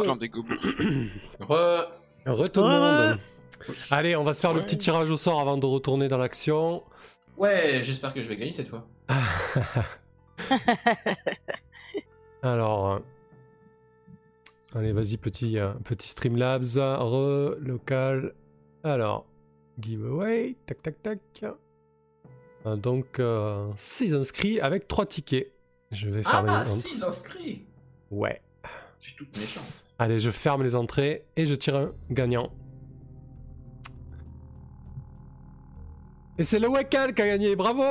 Clan des gobelins. Re... Re tout le monde. Allez, on va se faire le petit tirage au sort avant de retourner dans l'action. Ouais, j'espère que je vais gagner cette fois. Alors, euh, allez, vas-y, petit, euh, petit Streamlabs, re, local. Alors, giveaway, tac, tac, tac. Euh, donc, 6 inscrits avec 3 tickets. Je vais fermer Ah, les entrées. 6 inscrits Ouais. J'ai toute méchante. Allez, je ferme les entrées et je tire un gagnant. Et c'est le Wakal qui a gagné, bravo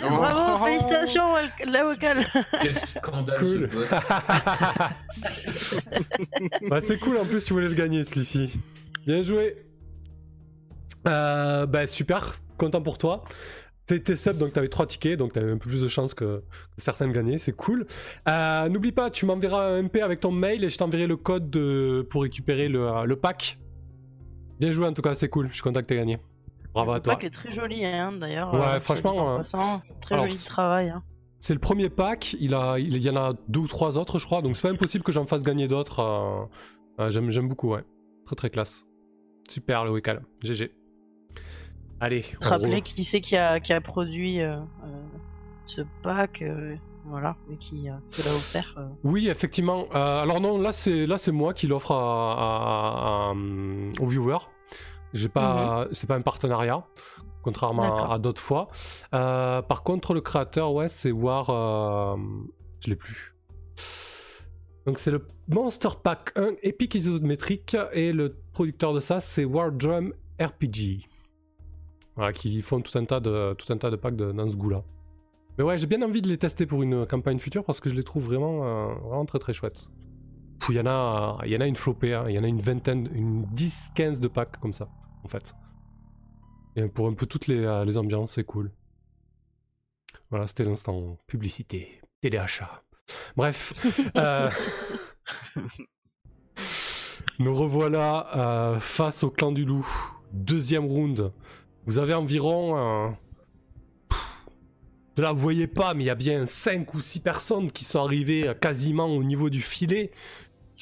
Bravo, félicitations, la vocale. Quel scandale Cool. ce. Bah, c'est cool en plus tu voulais le gagner celui-ci. Bien joué. Euh, bah super, content pour toi. T'es sub donc t'avais 3 tickets donc t'avais un peu plus de chances que, que certains de gagner, c'est cool. Euh, N'oublie pas, tu m'enverras un MP avec ton mail et je t'enverrai le code de- pour récupérer le, le pack. Bien joué en tout cas, c'est cool, je suis content que t'aies gagné. Bravo à Le toi. pack est très joli, hein, d'ailleurs. Ouais, euh, franchement, euh, passant, Très alors, joli travail. Hein. C'est le premier pack, il, a, il y en a deux ou trois autres je crois, donc c'est pas impossible que j'en fasse gagner d'autres. euh, euh, J'aime j'aime beaucoup, ouais. Très très classe. Super le Wekal, GG. Allez, Te rappeler qui c'est qui a, qui a produit euh, euh, ce pack, euh, voilà, et qui euh, te l'a offert. euh. Oui, effectivement. Euh, alors non, là c'est là c'est moi qui l'offre à, à- à, aux viewers. J'ai pas, c'est pas un partenariat, contrairement à, d'autres fois. Par contre, le créateur, ouais, c'est War. je l'ai plus. Donc c'est le Monster Pack 1 Epic Isométrique et le producteur de ça c'est War Drum RPG. Voilà, qui font tout un tas de tout un tas de packs de- dans ce goût-là. Mais ouais, j'ai bien envie de les tester pour une campagne future parce que je les trouve vraiment, euh, vraiment très très chouettes. Il y en a, y en a une flopée, hein. il y en a une vingtaine, une 10-15 de packs comme ça, en fait. Et pour un peu toutes les, euh, les ambiances, c'est cool. Voilà, c'était l'instant publicité, téléachat. Bref, euh, nous revoilà euh, face au clan du loup. Deuxième round. Vous avez environ euh, de là, vous voyez pas, mais il y a bien 5 ou 6 personnes qui sont arrivées euh, quasiment au niveau du filet.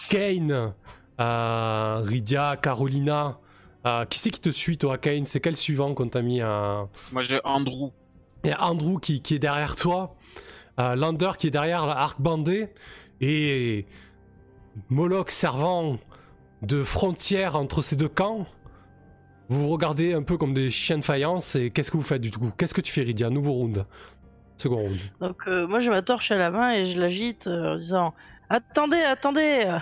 Kane, euh, Rydia, Carolina. Euh, qui c'est qui te suit, toi, Kane? C'est quel suivant qu'on t'a mis à. Moi j'ai Andrew. Il y a Andrew qui, qui est derrière toi. euh, Lander qui est derrière l'arc bandé. Et. Moloch servant de frontière entre ces deux camps. Vous vous regardez un peu comme des chiens de faïence. Et qu'est-ce que vous faites du coup? Qu'est-ce que tu fais, Rydia Nouveau round. Second round. Donc euh, moi j'ai ma torche à la main et je l'agite euh, en disant Attendez, attendez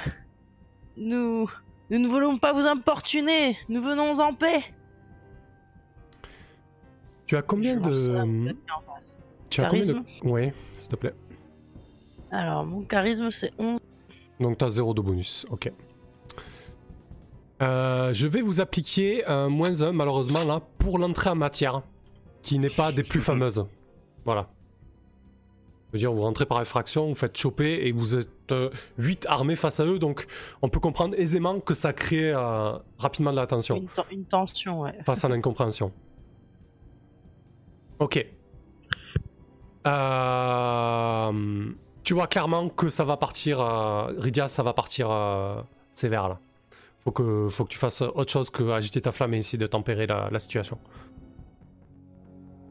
Nous nous ne voulons pas vous importuner, nous venons en paix Tu as combien de. ça. Tu as combien de. Charisme? Ouais, s'il te plaît. Alors mon charisme c'est 11. Donc t'as zéro de bonus, ok. Euh, je vais vous appliquer un moins 1 malheureusement là pour l'entrée en matière, qui n'est pas des plus fameuses. Voilà. Je veux dire, vous rentrez par effraction, vous faites choper et vous êtes 8 armés face à eux, donc on peut comprendre aisément que ça crée euh, rapidement de la tension Une, une tension, ouais. face à l'incompréhension. Ok. Euh, tu vois clairement que ça va partir, euh, Rydia, ça va partir euh, sévère là. Faut que, faut que tu fasses autre chose que agiter ta flamme et essayer de tempérer la, la situation.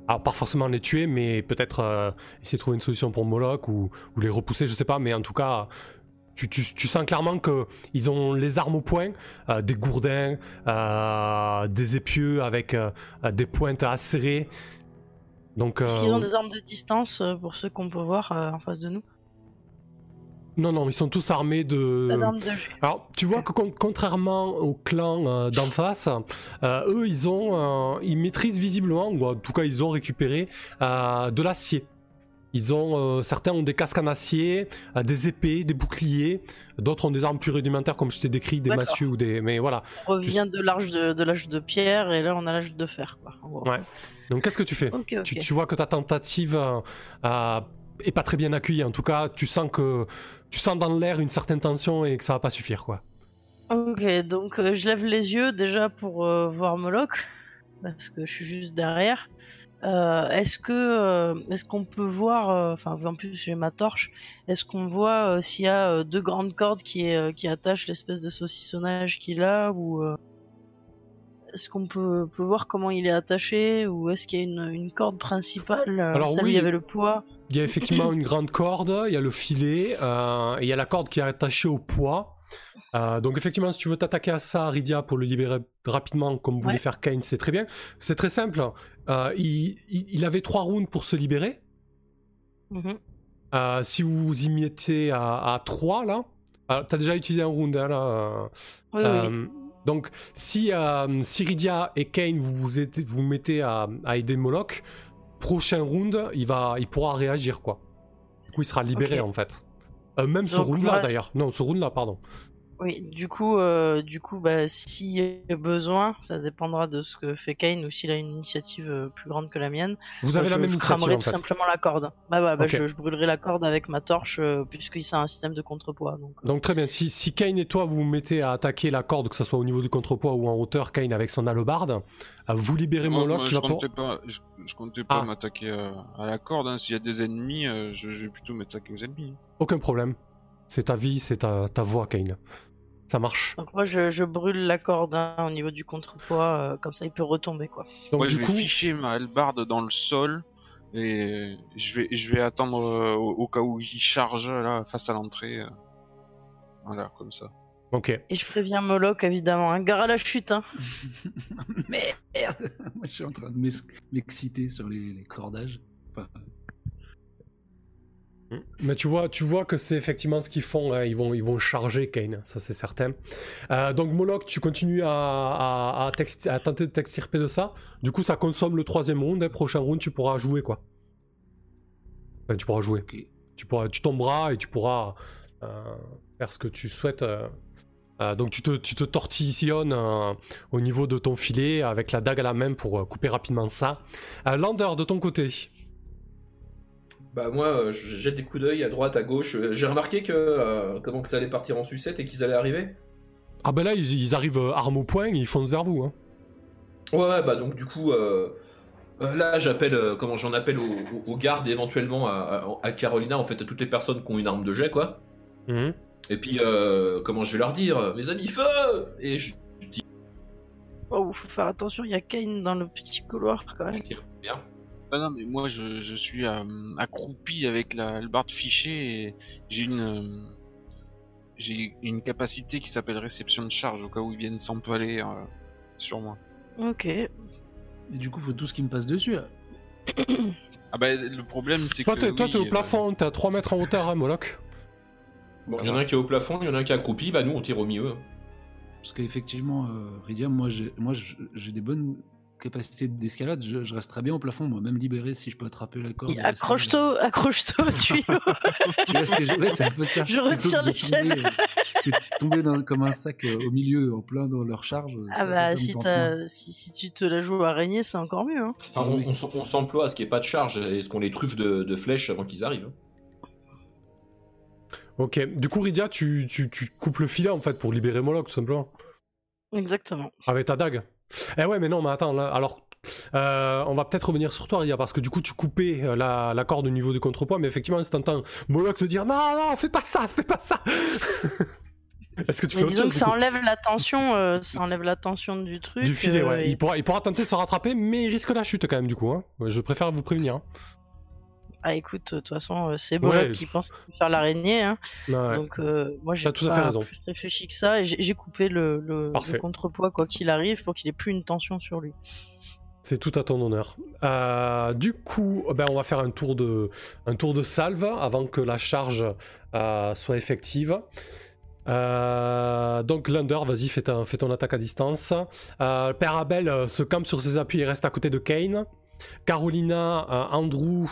Alors pas forcément les tuer, mais peut-être euh, essayer de trouver une solution pour Moloch ou, ou les repousser, je sais pas, mais en tout cas, tu, tu- tu sens clairement que ils ont les armes au point, euh, des gourdins, euh, des épieux avec des pointes acérées. Donc, Est-ce qu'ils ont des armes de distance pour ceux qu'on peut voir en face de nous non, non, ils sont tous armés de. De. Alors, tu vois que con- contrairement au clan euh, d'en face, euh, eux, ils ont, euh, ils maîtrisent visiblement, ou en tout cas, ils ont récupéré de l'acier. Ils ont, certains ont des casques en acier, des épées, des boucliers. D'autres ont des armes plus rudimentaires, comme je t'ai décrit, des massues ou des. Mais voilà. On revient de l'âge de, de l'âge de pierre et là on a l'âge de fer, quoi. Ouais. Donc, qu'est-ce que tu fais? Tu, tu vois que ta tentative est pas très bien accueillie. En tout cas, tu sens que tu sens dans l'air une certaine tension et que ça va pas suffire, quoi. Ok, donc euh, je lève les yeux déjà pour euh, voir Moloch, parce que je suis juste derrière. Euh, est-ce que est-ce qu'on peut voir, enfin en plus j'ai ma torche, est-ce qu'on voit s'il y a deux grandes cordes qui, qui attachent l'espèce de saucissonnage qu'il a ou est-ce qu'on peut, peut voir comment il est attaché ou est-ce qu'il y a une, une corde principale euh, Alors Celle oui. il y avait le poids? Il y a effectivement une grande corde, il y a le filet, euh, et il y a la corde qui est attachée au poids. Euh, donc effectivement, si tu veux t'attaquer à ça, Rydia, pour le libérer rapidement, comme voulait Ouais. faire Kane, c'est très bien. C'est très simple. Euh, il, avait trois rounds pour se libérer. Mhm. Euh, si vous y mettez à, à 3 là, t'as déjà utilisé un round hein, là. Oui, oui, Donc si, euh, si Rydia et Kane vous vous, aidez- vous mettez à, à aider Moloch, prochain round, il, va, il pourra réagir quoi. Du coup, il sera libéré en fait. Euh, même ce Donc, round là moi- d'ailleurs. Non, ce round là, pardon. Oui, du coup, euh, du coup, bah, s'il y a besoin, ça dépendra de ce que fait Kane ou s'il a une initiative euh, plus grande que la mienne. Vous avez je, la même je initiative cramerai en tout fait. simplement la corde. Bah, bah, bah, je, je brûlerai la corde avec ma torche euh, puisqu'il a un système de contrepoids. Donc, Donc très bien, si, si Kane et toi vous vous mettez à attaquer la corde, que ce soit au niveau du contrepoids ou en hauteur, Kane avec son hallebarde, vous libérez moi, qui je, va pour... comptais pas, je, je comptais pas Ah. m'attaquer à, à la corde. hein. S'il y a des ennemis, euh, je, je vais plutôt m'attaquer aux ennemis. Aucun problème. C'est ta vie, c'est ta, ta voix, Kane. Ça marche. donc moi, je, je brûle la corde hein, au niveau du contrepoids, euh, comme ça il peut retomber quoi. Donc Moi, du je vais ficher ma hallebarde dans le sol et je vais, je vais attendre euh, au, au cas où il charge là face à l'entrée. euh. Voilà, comme ça. ok. Et je préviens Moloch évidemment, un gare à la chute. Hein. Merde Moi, je suis en train de m'ex- m'exciter sur les, les cordages. Enfin, Mais tu vois, tu vois que c'est effectivement ce qu'ils font. hein. Ils, vont, ils vont charger Kane, ça c'est certain. Euh, donc Moloch, tu continues à, à, à t'ex- à tenter de t'extirper de ça. Du coup, ça consomme le troisième round. hein. Prochain round, tu pourras jouer quoi. Enfin, tu pourras jouer. Tu, pourras, tu tomberas et tu pourras euh, faire ce que tu souhaites. euh. Donc tu te, tu te tortillonnes au niveau de ton filet avec la dague à la main pour couper rapidement ça. Lander, de ton côté. Bah moi, euh, je jette des coups d'œil à droite, à gauche. Euh, J'ai remarqué que euh, comment que ça allait partir en sucette et qu'ils allaient arriver. Ah ben là, ils, ils arrivent armes au poing, ils foncent vers vous. Hein. Ouais, ouais, bah donc du coup, euh, là j'appelle, euh, comment j'en appelle aux, gardes éventuellement à, à- à Carolina, en fait à toutes les personnes qui ont une arme de jet, quoi. Mhm. Et puis, euh, comment je vais leur dire, mes amis, feu Et je, je dis, Oh, faut faire attention, il y a Kane dans le petit couloir quand je même. tire bien. Ah non, mais moi, je, je suis euh, accroupi avec la hallebarde fichée et j'ai une, euh, j'ai une capacité qui s'appelle réception de charge au cas où ils viennent s'empaler euh, sur moi. Ok. Et du coup, faut tout ce qui me passe dessus. Là. Ah bah le problème c'est Toi, que t'es toi, oui, t'es au euh, plafond, t'es à 3 mètres en hauteur, hein, Moloch. Bon, Ça il y en a va. un qui est au plafond, il y en a un qui est accroupi, bah nous on tire au milieu. Parce qu'effectivement, euh, Rydia, moi, j'ai moi, j'ai des bonnes capacités d'escalade. Je, je reste très bien au plafond, moi, même libéré si je peux attraper la corde. Accroche-toi, accroche-toi au tuyau. Tu vois ce que je ouais, c'est un peu ça. Je Plutôt retire les chaînes. tomber, euh, dans- comme un sac euh, au milieu, en plein dans leur charge. Ah ça, bah si, tu te la joues araignée, c'est encore mieux. Hein. Enfin, Ah on s'emploie à ce qu'il n'y ait pas de charge et ce qu'on les truffe de, de flèches avant qu'ils arrivent. Ok, du coup, Rydia, tu, tu, tu coupes le filet en fait pour libérer Moloch, tout simplement. Exactement. Avec ta dague. Eh ouais, mais non, mais attends, là, alors. euh, on va peut-être revenir sur toi, Rydia, parce que du coup, tu coupais euh, la, la corde au niveau du contrepoids, mais effectivement, si t'entends Moloch te dire Non, non, fais pas ça, fais pas ça Est-ce que tu fais autre disons chose que ça enlève la tension, euh, ça enlève la tension du truc. Du filet, euh, ouais. et- Il pourra, il pourra tenter de se rattraper, mais il risque la chute quand même, du coup. Hein. Je préfère vous prévenir. hein. Ah écoute, de toute façon, euh, c'est Ouais, Bollock qui pff. pense faire l'araignée. Hein. Ouais. Donc euh, moi j'ai tout à fait pas raison. plus réfléchi que ça. et J'ai coupé le, le, le contrepoids quoi qu'il arrive pour qu'il ait plus une tension sur lui. C'est tout à ton honneur. Euh, du coup, ben, on va faire un tour de, un tour de salve avant que la charge euh, soit effective. Euh, donc Lunder, vas-y, fais, fais ton attaque à distance. Euh, Père Abel euh, se campe sur ses appuis et reste à côté de Kane. Carolina, euh, Andrew.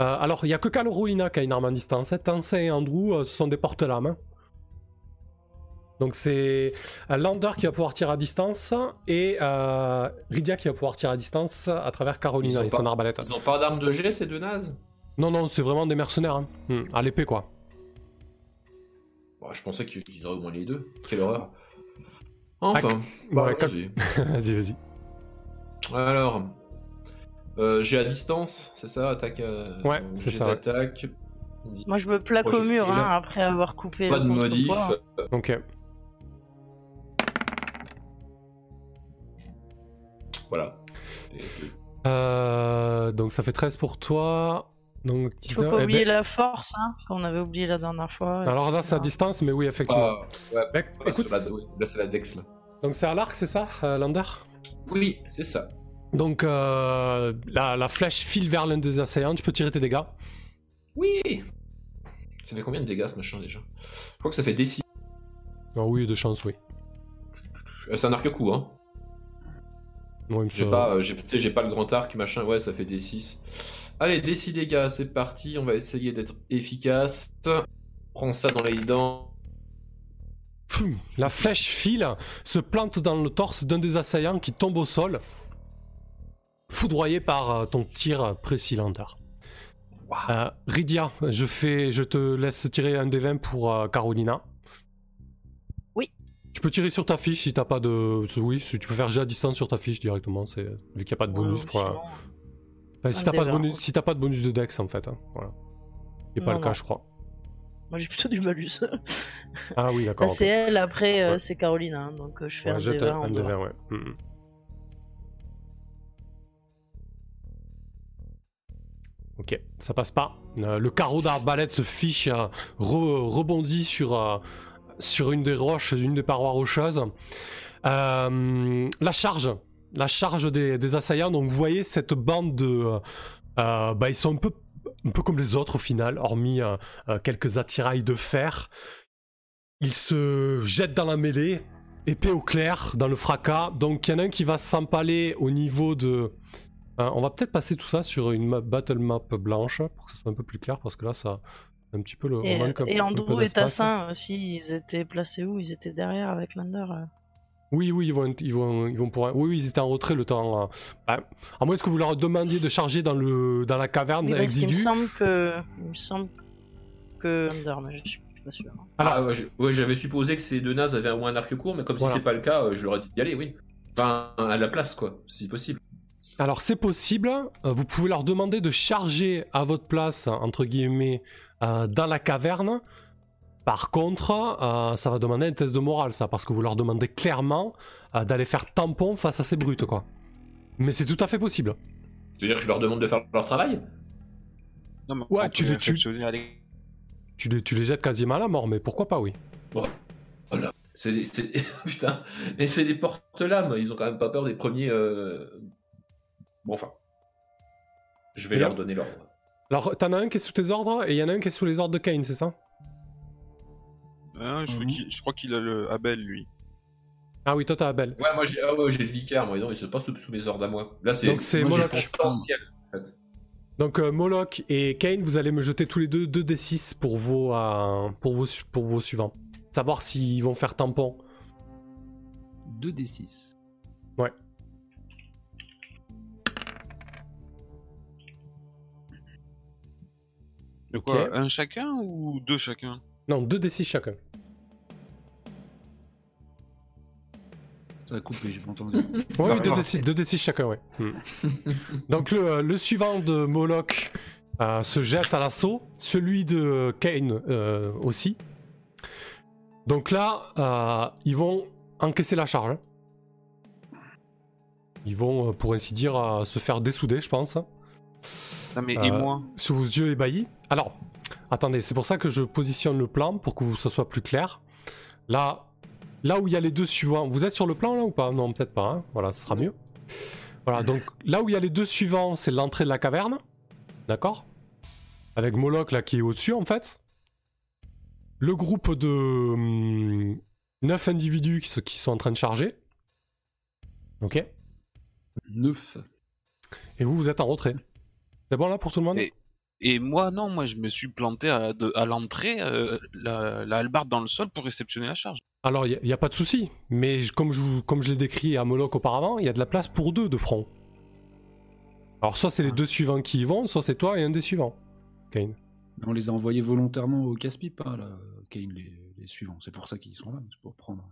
euh, alors, il n'y a que Carolina qui a une arme à distance. hein. Tansin et Andrew, euh, ce sont des porte-lames. hein. Donc c'est Lander qui va pouvoir tirer à distance et Rydia qui va pouvoir tirer à distance à travers Carolina et son arbalète. Ils ont pas d'armes de jet ces deux nazes? Non, non, c'est vraiment des mercenaires. hein. Hmm, à l'épée, quoi. Bon, Je pensais qu'ils auraient au moins les deux. Quelle horreur. Enfin, Bon, bah, ouais, cal- vas-y. vas-y, vas-y. Alors, Euh, J'ai à distance, c'est ça Attaque. euh, Ouais, c'est ça, ouais. Moi, je me plaque au mur hein, après avoir coupé Pas le de modif. Ok. Voilà. Euh, donc ça fait 13 pour toi. Donc Il faut 19. pas eh oublier ben, la force, hein, qu'on avait oublié la dernière fois. Alors là, c'est à distance, mais oui, effectivement. Ah, ouais, écoute, sur la- oui, là c'est la Dex là. donc c'est à l'arc, c'est ça, euh, Lander? Oui, c'est ça. Donc euh, la, la flèche file vers l'un des assaillants, tu peux tirer tes dégâts. Oui Ça fait combien de dégâts ce machin déjà? Je crois que ça fait D6. Ah oui, de chance, oui. Euh, C'est un arc-coup, hein. Moi, il me J'ai semble- pas, euh, j'ai- tu sais, j'ai pas le grand arc, machin. Ouais, ça fait D6. Allez, D6 dégâts, c'est parti. On va essayer d'être efficace. Prends ça dans les dents. La flèche file, se plante dans le torse d'un des assaillants qui tombe au sol, foudroyé par euh, ton tir précis, Lander. Euh, Rydia, je, fais, je te laisse tirer un des 20 pour euh, Carolina. Oui. Tu peux tirer sur ta fiche si t'as pas de. Oui, si tu peux faire jet à distance sur ta fiche directement, c'est vu qu'il n'y a pas de bonus. Ouais, pour, euh, enfin, si t'as pas, de bonus- si t'as pas de bonus de dex en fait. hein, Voilà. C'est pas Non, le cas, non. je crois. Moi, j'ai plutôt du malus. Ah oui, d'accord. Là, c'est elle, après, euh, Ouais. c'est Caroline. hein, donc, euh, je fais Ouais, un des un, 20 en un des dehors. 20, ouais. Mhm. Ok, ça passe pas. Euh, le carreau d'arbalète se fiche, euh, re- rebondit sur, euh, sur une des roches, une des parois rocheuses. La charge, la charge des, assaillants. Donc vous voyez cette bande de, bah ils sont un peu, un peu comme les autres au final, hormis quelques attirails de fer. Ils se jettent dans la mêlée, épée au clair, dans le fracas. Donc il y en a un qui va s'empaler au niveau de. Euh, on va peut-être passer tout ça sur une map- battle map blanche pour que ce soit un peu plus clair parce que là ça un petit peu le. Et, un et un Andrew et. Tassin aussi, ils étaient placés où? Ils étaient derrière avec Lander. euh. Oui, oui, ils vont, ils vont, ils vont pour. Oui, oui, ils étaient en retrait le temps. euh, bah, à moins que vous leur demandiez de charger dans le dans la caverne Oui, parce qu'il me semble que. Il me semble que. Lander, mais je suis pas sûr. hein. Alors- Ah, ouais, j'avais supposé que ces deux nazes avaient au moins un arc court, mais comme Voilà. si c'est pas le cas, je leur ai dit d'y aller, oui. Enfin, à la place, quoi, si possible. Alors c'est possible, euh, vous pouvez leur demander de charger à votre place, entre guillemets, euh, dans la caverne. Par contre, euh, ça va demander un test de morale, ça, parce que vous leur demandez clairement euh, d'aller faire tampon face à ces brutes, quoi. Mais c'est tout à fait possible. C'est-à-dire que je leur demande de faire leur travail? Non, mais Ouais, tu les Tu les, tu les jettes quasiment à la mort, mais pourquoi pas, oui. Voilà. C'est des- c'est- Putain, et c'est des porte-lames, ils ont quand même pas peur des premiers. euh, Bon, enfin. Je vais Et leur donner l'ordre. Alors, t'en as un qui est sous tes ordres, et il y en a un qui est sous les ordres de Kane, c'est ça? Je, Mhm. je crois qu'il a le Abel, lui. Ah oui, toi t'as Abel. Ouais, moi j'ai ah ouais, le vicaire, moi, non, il se passe sous, sous mes ordres à moi. Là, c'est Donc, c'est moi, Moloch. confidentiel, en fait. Donc euh, Moloch et Kane, vous allez me jeter tous les deux 2 d6 pour vos, euh, pour vos, su- pour vos suivants. Savoir s'ils vont faire tampon. 2d6. De quoi Un chacun ou deux chacun? Non, 2 d6 chacun. Ça a coupé, j'ai pas entendu. Oui, Non, 2 non, d6, 2 d6 chacun, ouais. Hmm. Donc le, euh, le suivant de Moloch euh, se jette à l'assaut, celui de Kane euh, aussi. Donc là, euh, ils vont encaisser la charge. hein. Ils vont, pour ainsi dire, euh, se faire dessouder, je pense, Mais et Euh, moi sous vos yeux ébahis. Alors, attendez, c'est pour ça que je positionne le plan, pour que ça soit plus clair. Là, là où il y a les deux suivants, vous êtes sur le plan là ou pas? Non, peut-être pas, hein. voilà, ce sera mieux. Voilà, donc là où il y a les deux suivants, c'est l'entrée de la caverne, d'accord? Avec Moloch là qui est au-dessus en fait. Le groupe de 9 individus qui, qui sont en train de charger. Ok? 9. Et vous, vous êtes en retrait. C'est bon là pour tout le monde? Et- Et moi, non, moi je me suis planté à, l'entrée, euh, la, la hallebarde dans le sol pour réceptionner la charge. Alors, il n'y a, pas de souci, mais comme je, vous- comme je l'ai décrit à Moloch auparavant, il y a de la place pour deux de front. Alors, soit c'est les deux suivants qui y vont, soit c'est toi et un des suivants. Kane. On les a envoyés volontairement au casse-pipe, hein, là, Kane, les, les suivants. C'est pour ça qu'ils sont là, c'est pour prendre.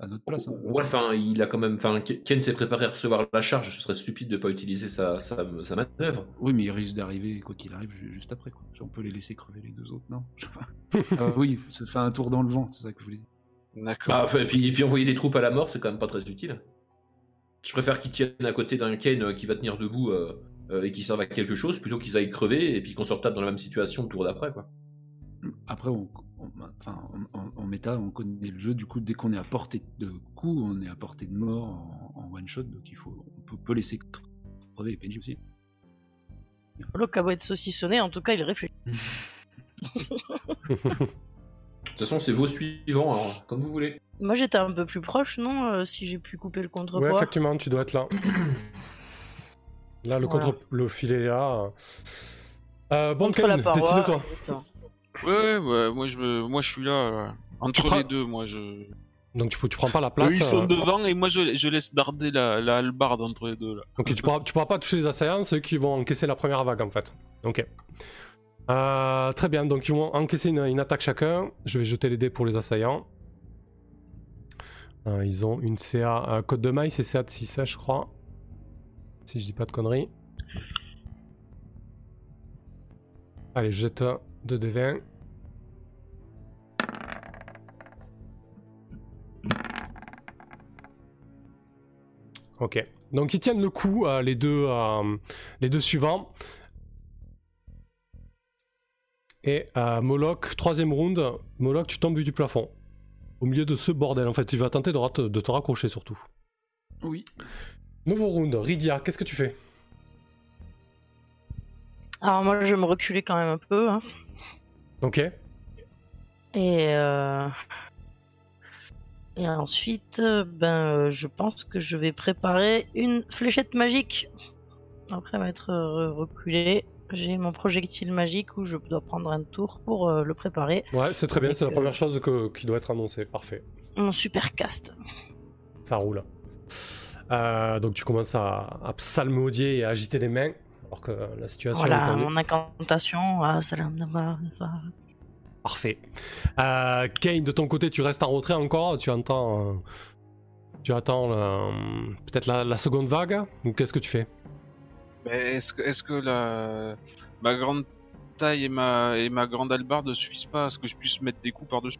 À notre place. hein. Ouais, enfin, il a quand même. Enfin, Ken s'est préparé à recevoir la charge. Ce serait stupide de pas utiliser sa, sa, sa manœuvre. Oui, mais il risque d'arriver, quoi qu'il arrive, ju- juste après. Quoi. On peut les laisser crever les deux autres, non? Je sais pas. Ah oui, se faire un tour dans le vent, c'est ça que je voulais dire. D'accord. Bah, enfin, et, puis, et puis envoyer des troupes à la mort, c'est quand même pas très utile. Je préfère qu'ils tiennent à côté d'un Ken euh, qui va tenir debout euh, euh, et qui serve à quelque chose plutôt qu'ils aillent crever et puis qu'on se retape dans la même situation le tour d'après, quoi. Après, on, on- enfin, en, en- en méta, on connaît le jeu. Du coup, dès qu'on est à portée de coup, on est à portée de mort en, en one shot. Donc, il faut, on peut, peut laisser crever les PNJ aussi. Le cabot être saucissonné, en tout cas, il réfléchit. De toute façon, c'est vos suivants, alors, comme vous voulez. Moi, j'étais un peu plus proche, non euh, Si j'ai pu couper le Ouais, contrepoids. effectivement, tu dois être là. Là, le, Voilà. contre... le filet est là. Euh, bon, Ken, décide-toi. Ouais, ouais, moi je, me- moi je suis là. euh, entre prends- les deux, moi je. Donc, tu, tu prends pas la place. Eux, ils sont euh, devant et moi je, je laisse darder la, la hallebarde entre les deux là. Ok, tu pourras, tu pourras pas toucher les assaillants, c'est eux qui vont encaisser la première vague en fait. Ok. Euh, très bien, donc ils vont encaisser une, une attaque chacun. Je vais jeter les dés pour les assaillants. Euh, ils ont une CA. euh, code de maille, c'est CA de 6 je crois. Si je dis pas de conneries. Allez, je jette 2 d 20. Ok. Donc ils tiennent le coup, euh, les, deux, euh, les deux suivants. Et euh, Moloch, troisième round, Moloch, tu tombes du plafond. Au milieu de ce bordel, en fait, il va tenter de, rat- de te raccrocher surtout. Oui. Nouveau round, Rydia, qu'est-ce que tu fais? Alors, moi, je vais me reculer quand même un peu. hein. Ok. Et, euh, et ensuite, euh, ben, euh, je pense que je vais préparer une fléchette magique. Après m'être reculé, j'ai mon projectile magique où je dois prendre un tour pour le préparer. Ouais, c'est très bien, c'est la première chose que- qui doit être annoncée. Parfait. Mon super cast. Ça roule. Euh, donc tu commences à, à psalmodier et à agiter les mains, alors que la situation est Voilà, tendue. mon incantation. Ah, Parfait. Euh, Kane, de ton côté, tu restes en retrait encore. Tu entends, euh, tu attends euh, peut-être la, la seconde vague. Ou qu'est-ce que tu fais? Mais est-ce que, est-ce que la, ma grande taille et ma, et ma grande hallebarde ne suffisent pas à ce que je puisse mettre des coups par-dessus?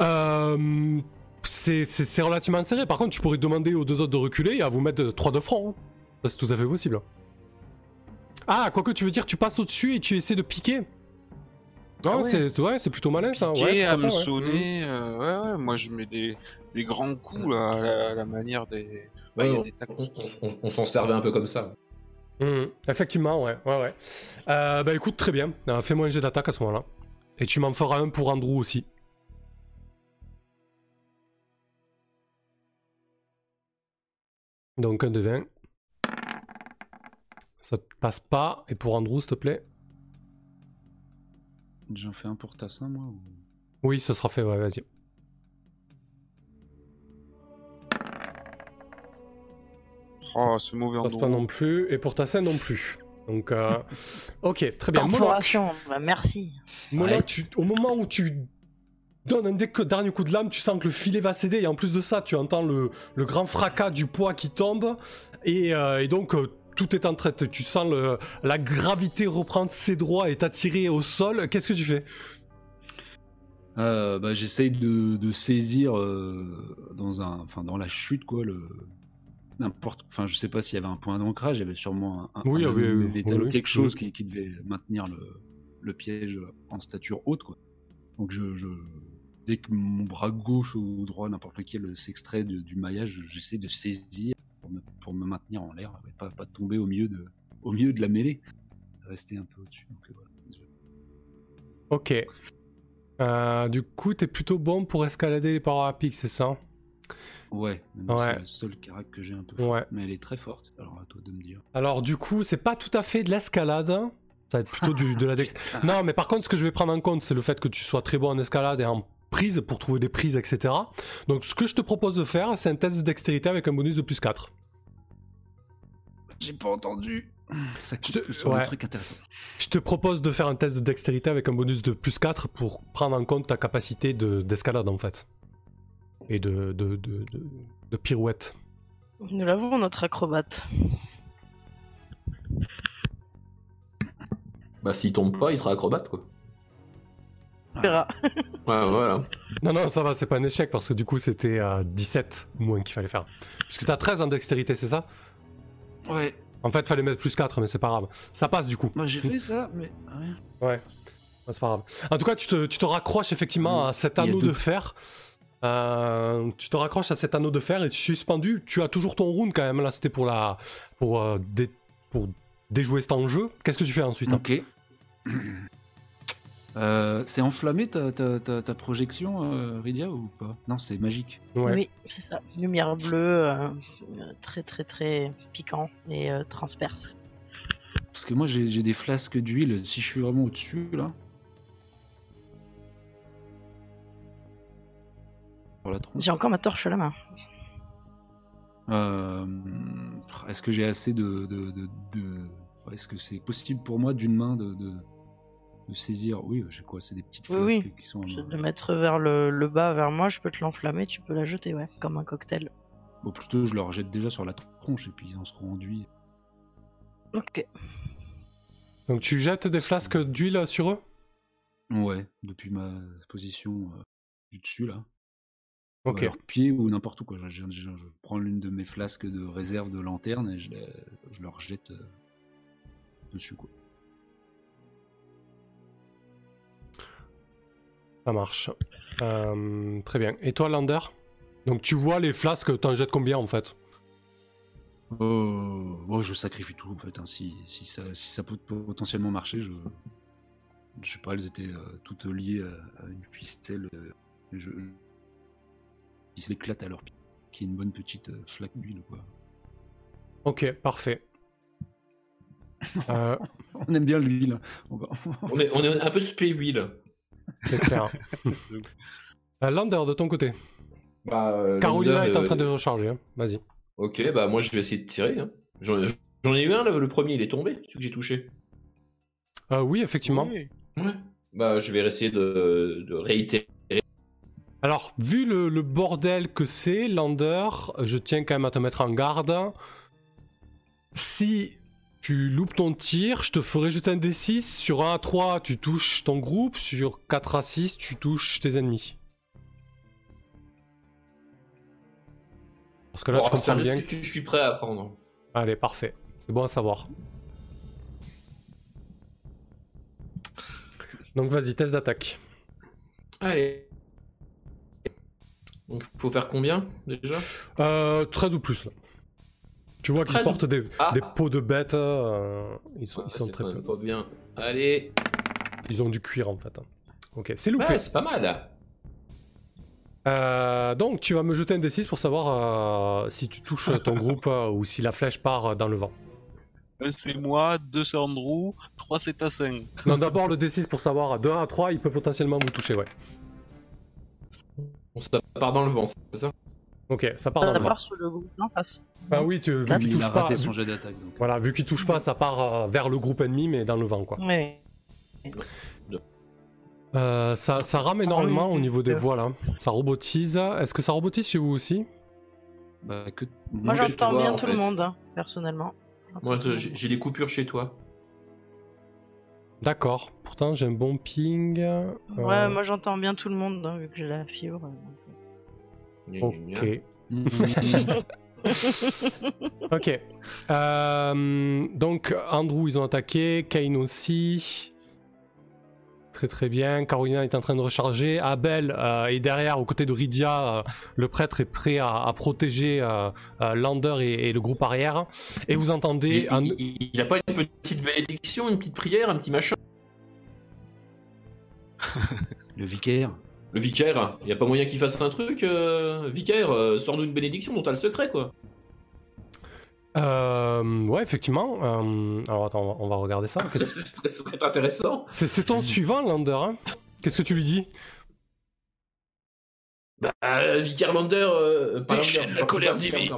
Euh, c'est, relativement serré. Par contre, tu pourrais demander aux deux autres de reculer et à vous mettre 3 de front. hein. Ça, c'est tout à fait possible. Ah, quoi que tu veux dire, tu passes au-dessus et tu essaies de piquer Non, Ah ouais. c'est, ouais, c'est plutôt malin ça. Piquer, Ouais, à pourquoi pas, ouais. hameçonner, euh, ouais, ouais, moi je mets des, des grands coups là, à, la, à la manière des. Bah, il y a Ouais, des on tactiques. on- on- on s'en servait un peu comme ça. Mhm. Effectivement, ouais, ouais, ouais. Euh, bah écoute, très bien. Euh, fais-moi un jet d'attaque à ce moment-là. Et tu m'en feras un pour Andrew aussi. Donc un de 20. Passe pas. Et pour Andrew, s'il te plaît. J'en fais un pour Tassin, moi ou- Oui, ça sera fait, ouais, vas-y. Oh, c'est mauvais passe pas non plus. Et pour ta scène non plus. Donc, euh, ok, très bien. Moloch, bah, merci. Moloch, Ouais. tu- au moment où tu donnes un dernier coup de lame, tu sens que le filet va céder. Et en plus de ça, tu entends le, le grand fracas du poids qui tombe. Et, euh, et donc, euh, tout est en traite. Tu sens le- la gravité reprendre ses droits et t'attirer au sol. Qu'est-ce que tu fais? Euh, bah, J'essaye de, de saisir euh, dans, un, enfin, dans la chute, quoi, le. N'importe. Enfin, je sais pas s'il y avait un point d'ancrage, il y avait sûrement un, Oui, oui, oui, quelque chose qui, qui devait maintenir le, le piège en stature haute, quoi. Donc, je, je- dès que mon bras gauche ou droit, n'importe lequel, s'extrait du maillage, j'essaie de saisir me, pour me maintenir en l'air, pas, pas tomber au milieu de, au milieu de la mêlée. Rester un peu au-dessus. donc, euh, voilà. Ok. Euh, du coup, t'es plutôt bon pour escalader les pic, c'est ça? Ouais, c'est le seul caractère que j'ai un peu. Ouais. Mais elle est très forte, alors à toi de me dire. Alors du coup, c'est pas tout à fait de l'escalade. hein. Ça va être plutôt du, de la dex- Non, mais par contre, ce que je vais prendre en compte, c'est le fait que tu sois très bon en escalade et en prise pour trouver des prises, etc. Donc ce que je te propose de faire, c'est un test de dextérité avec un bonus de plus 4. J'ai pas entendu. Ça Je te- coupe sur ouais. le truc intéressant. Je te propose de faire un test de dextérité avec un bonus de plus 4 pour prendre en compte ta capacité de- d'escalade en fait. et de, de, de, de- de pirouettes. Nous l'avons, notre acrobate. Bah, s'il tombe pas, il sera acrobate, quoi. On verra. Ouais, voilà. Non, non, ça va, c'est pas un échec parce que du coup c'était euh, 17 ou moins qu'il fallait faire. Puisque t'as 13 en dextérité, c'est ça? Ouais, En fait, fallait mettre plus 4, mais c'est pas grave. Ça passe du coup. moi j'ai fait ça, mais. ouais. Ouais, c'est pas grave. En tout cas, tu te, tu te raccroches effectivement à cet anneau de fer. Euh, tu te raccroches à cet anneau de fer et tu es suspendu. Tu as toujours ton rune quand même. Là, c'était pour la pour, euh, dé- pour déjouer cet enjeu. Qu'est-ce que tu fais ensuite hein? Ok. Euh, c'est enflammé ta, ta, ta, ta projection, euh, Rydia, ou pas? Non, c'est magique. Ouais. Oui, c'est ça. Lumière bleue, euh, très très très piquant et euh, transperce. Parce que moi j'ai des flasques d'huile, si je suis vraiment au-dessus, là. J'ai encore ma torche à la main. Euh, Est-ce que j'ai assez de. de, de, de- Est-ce que c'est possible pour moi d'une main de, de, de saisir Oui, j'ai quoi C'est des petites Oui, flasques oui. qui sont. Je euh, vais le mettre vers le, le bas, vers moi. Je peux te l'enflammer, tu peux la jeter, ouais, comme un cocktail. Bon, plutôt, je leur jette déjà sur la tronche et puis ils en seront enduits. Ok. Donc tu jettes des flasques d'huile sur eux? Ouais, depuis ma position euh, du dessus, là. Ou Ok. à leurs pieds ou n'importe où, quoi. Je, je- je- je prends l'une de mes flasques de réserve de lanterne et je, les- je leur jette euh, dessus, quoi. Ça marche. Euh, très bien. Et toi, Lander? Donc tu vois les flasques, t'en jettes combien en fait? Oh, bon, je sacrifie tout en fait. hein. Si, si ça, si ça peut potentiellement marcher, je, je sais pas, elles étaient euh, toutes liées à, à une ficelle. euh, je, ils s'éclatent à leur pied. Qui est une bonne petite euh, flaque d'huile, quoi. Ok, parfait. Euh, On aime bien l'huile. On va- On est, on est un peu spé huile. C'est clair. Euh, Lander, de ton côté. Bah, euh, Carolina Lander, est en euh, train de recharger. hein. Vas-y. Ok, bah moi je vais essayer de tirer. hein. J'en j'en ai eu un, là, le premier il est tombé, celui que j'ai touché. Euh, oui, effectivement. Oui. Ouais. Bah je vais essayer de, de réitérer. Alors, vu le, le bordel que c'est, Lander, je tiens quand même à te mettre en garde. Si tu loupes ton tir, je te ferai jeter un D6. Sur 1 à 3, tu touches ton groupe. Sur 4 à 6, tu touches tes ennemis. Parce que là, Bon, tu comprends bien. que je suis prêt à prendre. Allez, parfait. C'est bon à savoir. Donc vas-y, test d'attaque. Allez. Donc faut faire combien déjà? Euh, 13 ou plus là. Tu vois qu'ils 13 ou- portent des, Ah. des peaux de bêtes. euh, ils sont, Ah, ils sont c'est très pas, peu. pas bien. Allez. Ils ont du cuir en fait. hein. Ok, c'est loupé. Ouais, c'est pas mal. Euh, donc tu vas me jeter un D6 pour savoir euh, si tu touches ton groupe euh, ou si la flèche part dans le vent. Un c'est moi, deux c'est Andrew, trois c'est Tassin. Non, d'abord le D6 pour savoir de 1 à 3, il peut potentiellement vous toucher, ouais. On ça part dans le vent, c'est ça? Ok, ça part dans Ça part sur le groupe d'en face. Ah oui, tu, vu Mais qu'il a touche pas. son jet d'attaque. donc. Voilà, vu qu'il touche pas, ça part euh, vers le groupe ennemi, mais dans le vent, quoi. Ouais. Euh, ça, ça rame énormément au niveau des voiles. hein. Ça robotise. Est-ce que ça robotise chez vous aussi? Bah, que... Moi, je vais j'entends voir, bien en tout fait. le monde, hein, personnellement. Moi j'ai les coupures chez toi. D'accord. Pourtant, j'ai un bon ping. Euh, Ouais, moi j'entends bien tout le monde, hein, vu que j'ai la fibre. Gna. Ok. Ok. Euh, donc, Andrew, ils ont attaqué. Kane aussi. Très très bien. Carolina est en train de recharger. Abel euh, est derrière, aux côtés de Rydia. euh, le prêtre est prêt à, à protéger euh, euh, Lander et, et le groupe arrière. Et vous entendez. Il, un- il- il- il a pas une petite bénédiction, une petite prière, un petit machin? Le vicaire? Le vicaire, il y a pas moyen qu'il fasse un truc euh, Vicaire, euh, sors-nous une bénédiction dont t'as le secret quoi. Euh, ouais, effectivement. Euh, alors attends, on va, on va regarder ça. Qu'est-ce- Ça serait intéressant. C'est ton suivant, Lander. hein Qu'est-ce que tu lui dis? Bah, euh, Vicaire Lander. Euh, pas Déchaîne la je colère divine.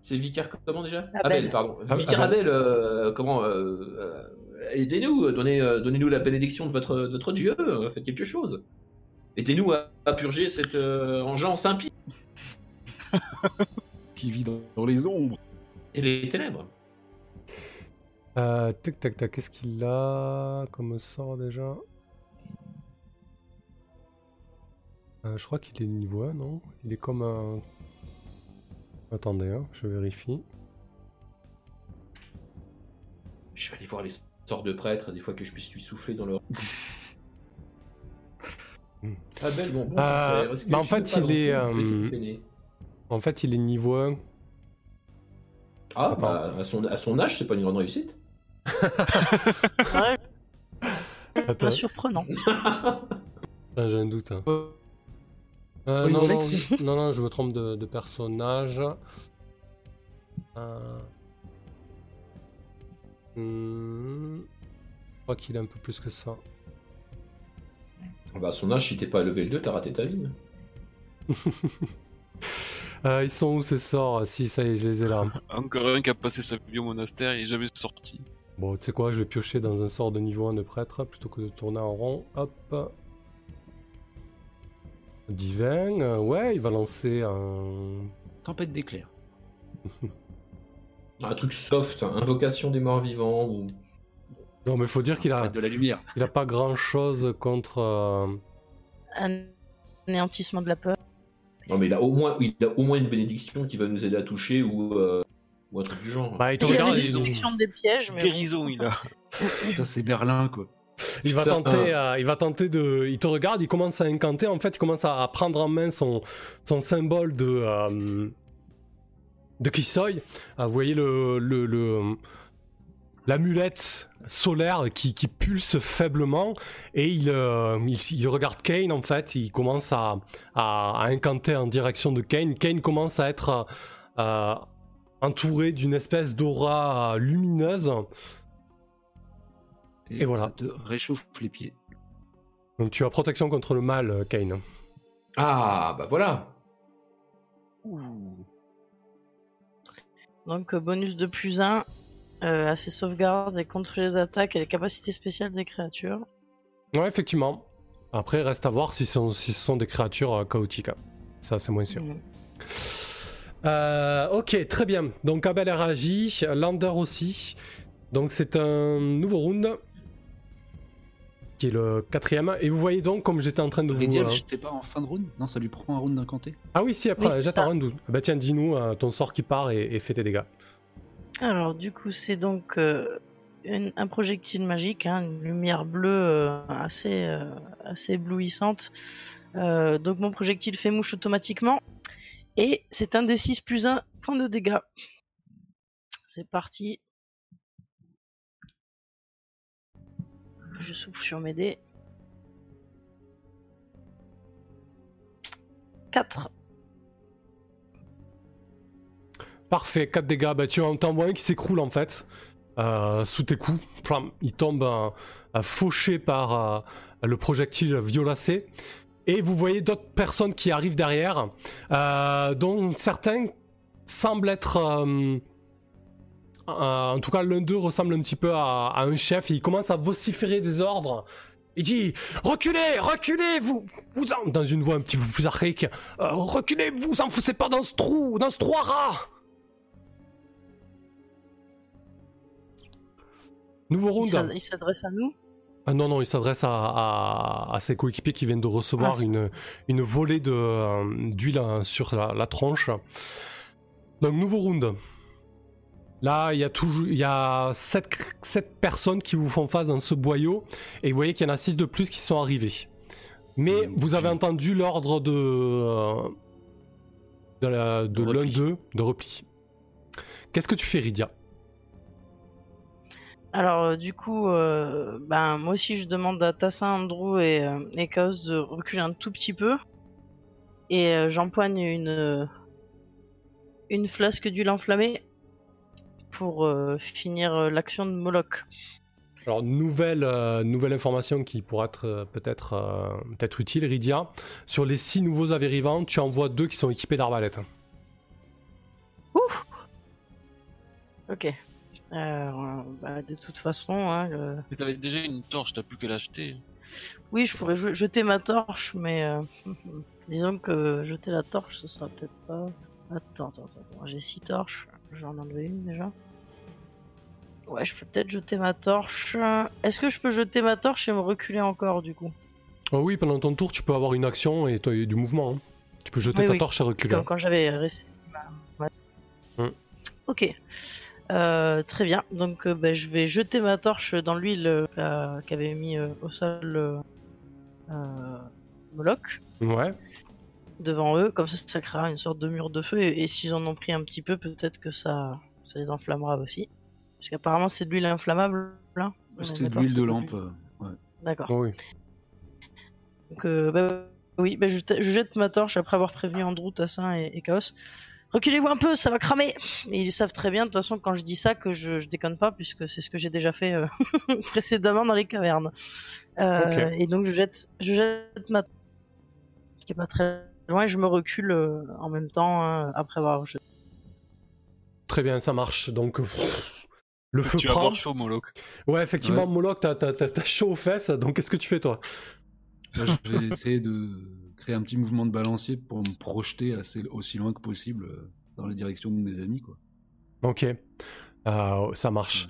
C'est Vicaire comment déjà? Abel. pardon. Ah, Vicaire Abel. Abel, euh, comment euh, euh, Aidez-nous, donnez, euh, donnez-nous la bénédiction de votre, de votre Dieu, euh, faites quelque chose. Aidez-nous à, à purger cette euh, engeance impie. qui vit dans, dans les ombres. Et les ténèbres. Euh, tac tac tac, qu'est-ce qu'il a comme sort déjà? Euh, Je crois qu'il est niveau 1, non? Il est comme un. Attendez, hein, je vérifie. Je vais aller voir les sorts de prêtre, des fois que je puisse lui souffler dans leur. Hmm. ah belle, bon. bon Euh, bah, en fait, il est, euh, En fait, il est niveau 1. Ah, bah, à, son, à son âge, c'est pas une grande réussite. Ouais, Attends, pas surprenant. Ah, j'ai un doute. hein. Euh, Oui, non, non, Rolex. non, non, je me trompe de, de personnage. Euh, hmm, Je crois qu'il est un peu plus que ça. Bah, à son âge, si t'es pas à level 2, t'as raté ta vie. Euh, ils sont où ces sorts? Si, ça y est, je les ai là. Encore un qui a passé sa vie au monastère et est jamais sorti. Bon, tu sais quoi, je vais piocher dans un sort de niveau 1 de prêtre plutôt que de tourner en rond. Hop. Divin, euh, ouais, il va lancer un. Tempête d'éclairs. Un truc soft, hein, invocation des morts vivants ou. Non, mais faut dire qu'il a, de la lumière. il a pas grand chose contre. euh, Un anéantissement de la peur. Non, mais il a au moins, il a au moins une bénédiction qui va nous aider à toucher ou, euh, ou un truc du genre. Bah, il te Il avait des des pièges, mais. Guérison, il a. Putain, c'est Berlin, quoi. Il va tenter, euh, il va tenter de. Il te regarde, il commence à incanter. En fait, il commence à, à prendre en main son, son symbole de. euh, de Kisoi. Ah, vous voyez le. le, le- L'amulette solaire qui, qui pulse faiblement et il, euh, il, il regarde Kane en fait, il commence à, à, à incanter en direction de Kane. Kane commence à être euh, entouré d'une espèce d'aura lumineuse. Et voilà. Ça te réchauffe les pieds. Donc tu as protection contre le mal, Kane. Ah, bah voilà. Ouh. Donc bonus de plus 1 à ses sauvegardes et contre les attaques et les capacités spéciales des créatures. Ouais, effectivement. Après, reste à voir si, ce sont- si ce sont des créatures euh, chaotiques. Ça, c'est moins sûr. Euh, ok, très bien. Donc Abel a réagi, Lander aussi. Donc c'est un nouveau round. Qui est le quatrième. Et vous voyez donc, comme j'étais en train de vous... Euh, j'étais pas en fin de round? Non, ça lui prend un round d'incanté Ah oui, si, après, Oui, jette un round 12. Bah tiens, dis-nous euh, ton sort qui part et, et fais tes dégâts. Alors du coup c'est donc euh, un projectile magique, hein, une lumière bleue euh, assez, euh, assez éblouissante. Donc mon projectile fait mouche automatiquement. Et c'est un D6 plus 1 point de dégâts. C'est parti. Je souffle sur mes dés. 4. Parfait, 4 dégâts. Bah, tu en t'en vois un qui s'écroule en fait, euh, sous tes coups. Il tombe euh, euh, fauché par le projectile violacé. Et vous voyez d'autres personnes qui arrivent derrière, dont certains semblent être. en tout cas, l'un d'eux ressemble un petit peu à, un chef. Il commence à vociférer des ordres. Il dit Reculez, reculez, vous, vous en. Dans une voix un petit peu plus archaïque Reculez, vous enfoncez pas dans ce trou, dans ce trou à rats Nouveau round. il s'adresse à nous. Ah non, non, il s'adresse à, à- à ses coéquipiers qui viennent de recevoir Ah, une, une volée de, euh, d'huile euh, sur la, la tronche. Donc, nouveau round. Là, il y a, toujours, il y a 7, personnes qui vous font face dans ce boyau. Et vous voyez qu'il y en a 6 de plus qui sont arrivés. Mais vous avez entendu l'ordre de, euh, de, la- de De l'un d'eux de repli. Qu'est-ce que tu fais, Rydia Alors euh, du coup, euh, ben moi aussi je demande à Tassin, Andrew et, euh, et Chaos de reculer un tout petit peu. Et euh, j'empoigne une une flasque d'huile enflammée pour finir l'action de Moloch. Alors, nouvelle, nouvelle information qui pourra être peut-être peut-être utile, Rydia. Sur les six nouveaux arrivants, tu en vois deux qui sont équipés d'arbalètes. Ok. Euh, bah, de toute façon, hein, le- Mais t'avais déjà une torche, t'as plus qu'à l'acheter. oui, je pourrais jeter ma torche, mais euh, disons que jeter la torche, ce sera peut-être pas. Attends, attends, attends, j'ai 6 torches. J'en ai enlevé une déjà. Ouais, je peux peut-être jeter ma torche. Est-ce que je peux jeter ma torche et me reculer encore du coup? Oh oui, pendant ton tour, tu peux avoir une action et tu as du mouvement. hein. Tu peux jeter Oui, ta oui. torche et reculer. Quand, quand j'avais réussi. Ouais. Hmm. Ok. Euh, très bien. Donc euh, ben, je vais jeter ma torche dans l'huile euh, qu'a- qu'avait mis euh, au sol euh, euh, Moloch Ouais. devant eux. Comme ça, ça créera une sorte de mur de feu. Et, et s'ils en ont pris un petit peu, peut-être que ça, ça les enflammera aussi. Parce qu'apparemment, c'est de l'huile inflammable. Là. C'est de l'huile de lampe. ouais. D'accord. Oh oui. Donc, euh, bah, oui, bah, je jette ma torche après avoir prévenu Andrew, Tassin et, et Chaos. Reculez-vous un peu, ça va cramer Et ils savent très bien, de toute façon, quand je dis ça, que je, je déconne pas, puisque c'est ce que j'ai déjà fait euh, précédemment dans les cavernes. Euh. Et donc, je jette, je jette ma qui est pas très loin, et je me recule euh, en même temps, après avoir. Très bien, ça marche. Donc, pff, le feu Tu vas prend. avoir chaud, Moloch. Ouais, effectivement, Ouais. Moloch, t'as, t'as- t'as- t'as chaud aux fesses. Donc, qu'est-ce que tu fais, toi? Là, je vais essayer de créer un petit mouvement de balancier pour me projeter assez, aussi loin que possible euh, dans la direction de mes amis. Quoi. Ok. Euh, ça marche.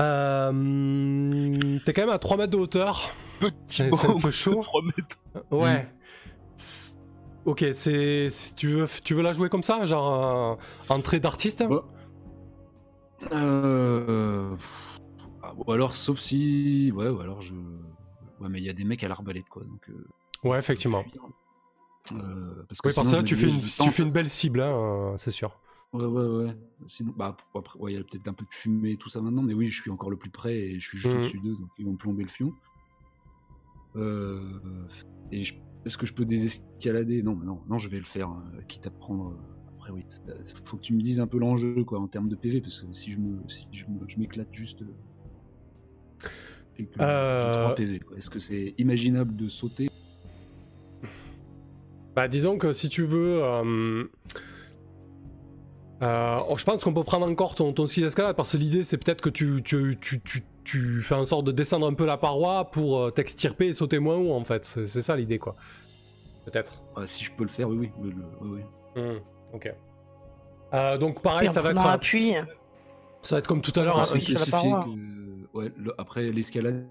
Euh, T'es quand même à 3 mètres de hauteur. Petit C'est un peu chaud. 3 mètres. Ouais. C'est- Ok, c'est. Tu veux, tu veux la jouer comme ça Genre euh, entrée d'artiste Bon. Euh, pff, ah, ou alors, sauf si. Ouais, ou alors je. Ouais, mais il y a des mecs à l'arbalète, quoi. Donc, euh, Ouais, effectivement. Euh, parce que Oui, parce que là, tu fais, une, tu fais une belle cible, hein, euh, c'est sûr. Ouais, ouais, ouais. Sinon, bah, après, ouais, il y a peut-être un peu de fumée et tout ça maintenant, mais oui, je suis encore le plus près et je suis juste Mhm. au-dessus d'eux, donc ils vont plomber le fion. Euh, et est-ce que je peux désescalader? Non, non, non, je vais le faire, hein, quitte à prendre. euh, Après, oui, faut que tu me dises un peu l'enjeu, quoi, en termes de PV, parce que si je me, si je je m'éclate juste. euh, et que j'ai Euh, 3 PV, quoi. Est-ce que c'est imaginable de sauter? Bah, disons que si tu veux. euh, euh, oh, je pense qu'on peut prendre encore ton, ton ski d'escalade parce que l'idée c'est peut-être que tu, tu, tu, tu, tu fais en sorte de descendre un peu la paroi pour euh, t'extirper et sauter moins haut en fait. C'est c'est ça l'idée quoi. Peut-être. Ah, Si je peux le faire, oui, oui. Hmm, ok. Euh, donc pareil, ça va être. prenant appui. Ça va être comme tout à l'heure. Hein. Ouais, après l'escalade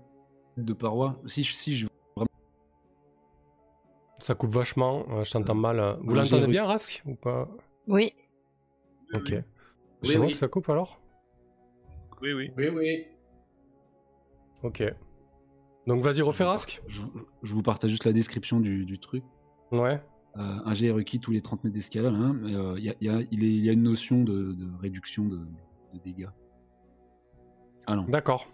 de paroi, si, je- si je Ça coupe vachement. euh, je t'entends mal. Vous Ouais, l'entendez bien, Rask Ou pas? Oui. Ok. Oui, C'est moi oui. que ça coupe alors? Oui, oui. Oui, oui. Ok. Donc vas-y, refais Rask Je, je vous partage juste la description du, du truc. Ouais. Euh, un est requis tous les 30 mètres d'escalade. Hein, mais, euh, il y, a, il y a- il est- il y a une notion de, de réduction de, de dégâts. Ah non, D'accord.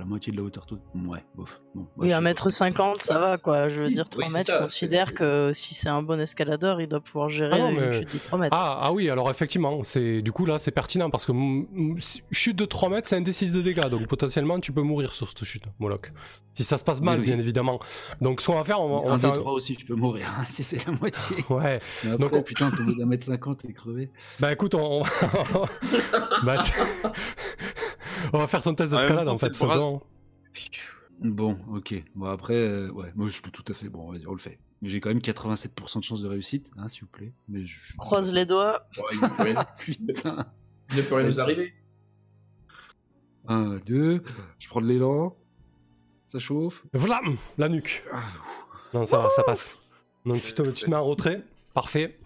La moitié de la hauteur totale. Ouais, bof. Bon, bah, Oui, je un sais mètre pas. 50, ça va quoi. Je veux dire, oui, 3 c'est mètres, je considère que si c'est un bon escaladeur, il doit pouvoir gérer Ah non, une chute de 3 mètres. Ah, ah oui, alors effectivement, c'est du coup là c'est pertinent parce que chute de 3 mètres c'est un D6 de dégâts donc potentiellement tu peux mourir sur cette chute, Moloch. Si ça se passe mal, Oui, oui. bien évidemment. Donc ce qu'on va faire, on va, un, faire. trois aussi, je peux mourir hein, si c'est la moitié. Ouais, Mais après, Donc, on- putain, tomber d'un mètre 50 et crever. bah écoute, on, on... bah, tu- on va faire ton test d'escalade en fait. bon. Ok. Bon, après, euh, ouais, moi je peux tout à fait. Bon, vas-y, on le fait. Mais j'ai quand même 87% de chance de réussite, hein, s'il vous plaît. Mais je... Croise les doigts. Bon, il ne peut rien, Putain. il ne peut rien nous arriver. Un, deux, je prends de l'élan. Ça chauffe. Voilà, la nuque. Ah. Non, ça va, ça passe. Donc tu te, tu te mets en retrait. Parfait.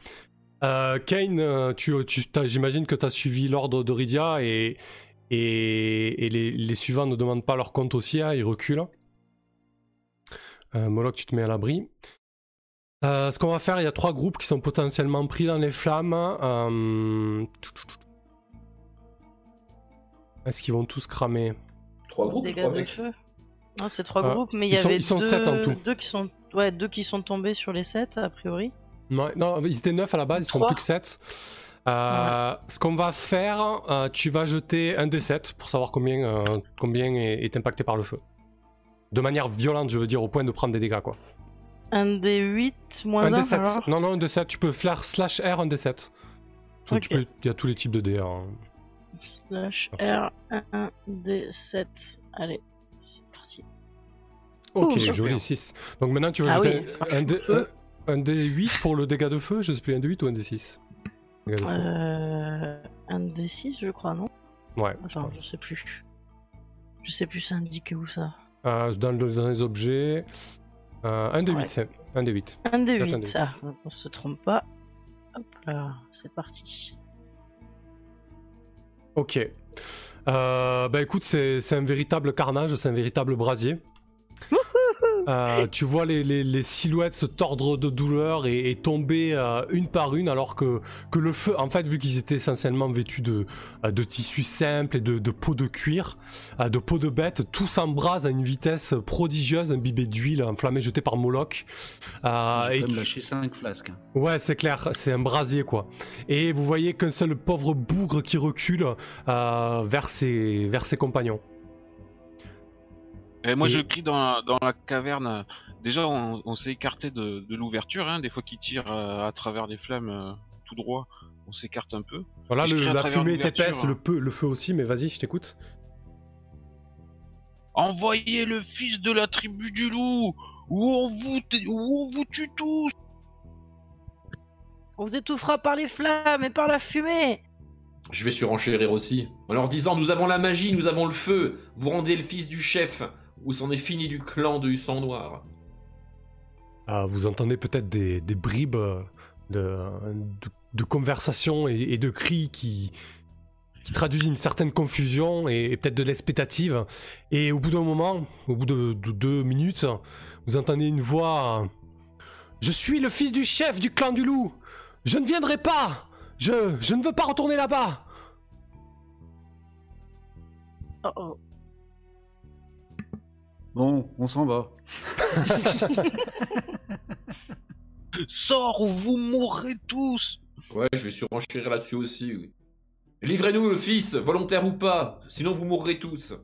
Euh, Kane, euh, tu, tu, j'imagine que tu as suivi l'ordre de Rydia et, et, et les, les suivants ne demandent pas leur compte aussi, hein, ils reculent. Euh, Moloch, tu te mets à l'abri. Euh, ce qu'on va faire, il y a trois groupes qui sont potentiellement pris dans les flammes. Euh, Est-ce qu'ils vont tous cramer? Trois groupes, Dégâts trois de feu. Non, c'est trois Euh, groupes, mais il y sont- avait ils sont deux, sept en tout. deux qui sont, ouais, deux qui sont tombés sur les sept a priori. Non, non, ils étaient 9 à la base, ils sont Trois. plus que 7. Ce qu'on va faire, euh, tu vas jeter un D7 pour savoir combien, euh, combien est, est impacté par le feu. De manière violente, je veux dire, au point de prendre des dégâts, quoi. Un des 8 moins un 1 D7. alors Non, non, un D7. Tu peux faire slash R, un D7. Tu Ok. peux- Il y a tous les types de dés. hein. Slash. R 1 D 7. Allez, c'est parti. Ok, Oh, joli, super. 6. Donc maintenant, tu vas Ah jeter oui, un, un D- feu. Un D8 pour le dégât de feu, je sais plus, un D8 ou un D6 Dégâts de feu. Euh, un D6, je crois, non? Ouais, je Attends, je sais plus. Je sais plus, c'est indiqué où ça? Euh, dans, le- dans les objets. euh, un D8, Ouais. c'est un D8. Un Attends, D8, D8. ça. On se trompe pas. Hop là, c'est parti. Ok. Bah écoute, c'est c'est un véritable carnage, c'est un véritable brasier. Euh, tu vois les, les- les silhouettes se tordre de douleur et, et tomber euh, une par une, alors que, que le feu, en fait, vu qu'ils étaient essentiellement vêtus de, euh, de tissus simples et de, de peau de cuir, de peau de bête, tout s'embrase à une vitesse prodigieuse, imbibé d'huile enflammée jetée par Moloch. Euh, et tu- lâché 5 flasques. hein. Ouais, c'est clair, c'est un brasier quoi. Et vous voyez qu'un seul pauvre bougre qui recule vers, ses, vers ses compagnons. Et moi, Et- je crie dans la, dans la caverne. Déjà, on, on s'est écarté de, de l'ouverture. Hein, des fois, qu'ils tirent euh, à travers les flammes euh, tout droit, on s'écarte un peu. Voilà, le- la fumée est épaisse, hein. le, peu, le feu aussi, mais vas-y, je t'écoute. Envoyez le fils de la tribu du loup, ou on vous, ou on vous tue tous. On vous étouffera par les flammes et par la fumée Je vais surenchérir aussi, en leur disant Nous avons la magie, nous avons le feu, vous rendez le fils du chef, ou c'en est fini du clan du sang noir. Ah, vous entendez peut-être des, des bribes euh, de, de, de conversations et, et de cris qui, qui traduisent une certaine confusion et, et peut-être de l'expectative. Et au bout d'un moment, au bout de, de deux minutes, vous entendez une voix Je suis le fils du chef du clan du loup Je ne viendrai pas Je, je ne veux pas retourner là-bas Oh, oh. Bon, on s'en va. Sors ou vous mourrez tous. Ouais, je vais surenchérir là-dessus aussi, oui. Livrez-nous le fils, volontaire ou pas, sinon vous mourrez tous.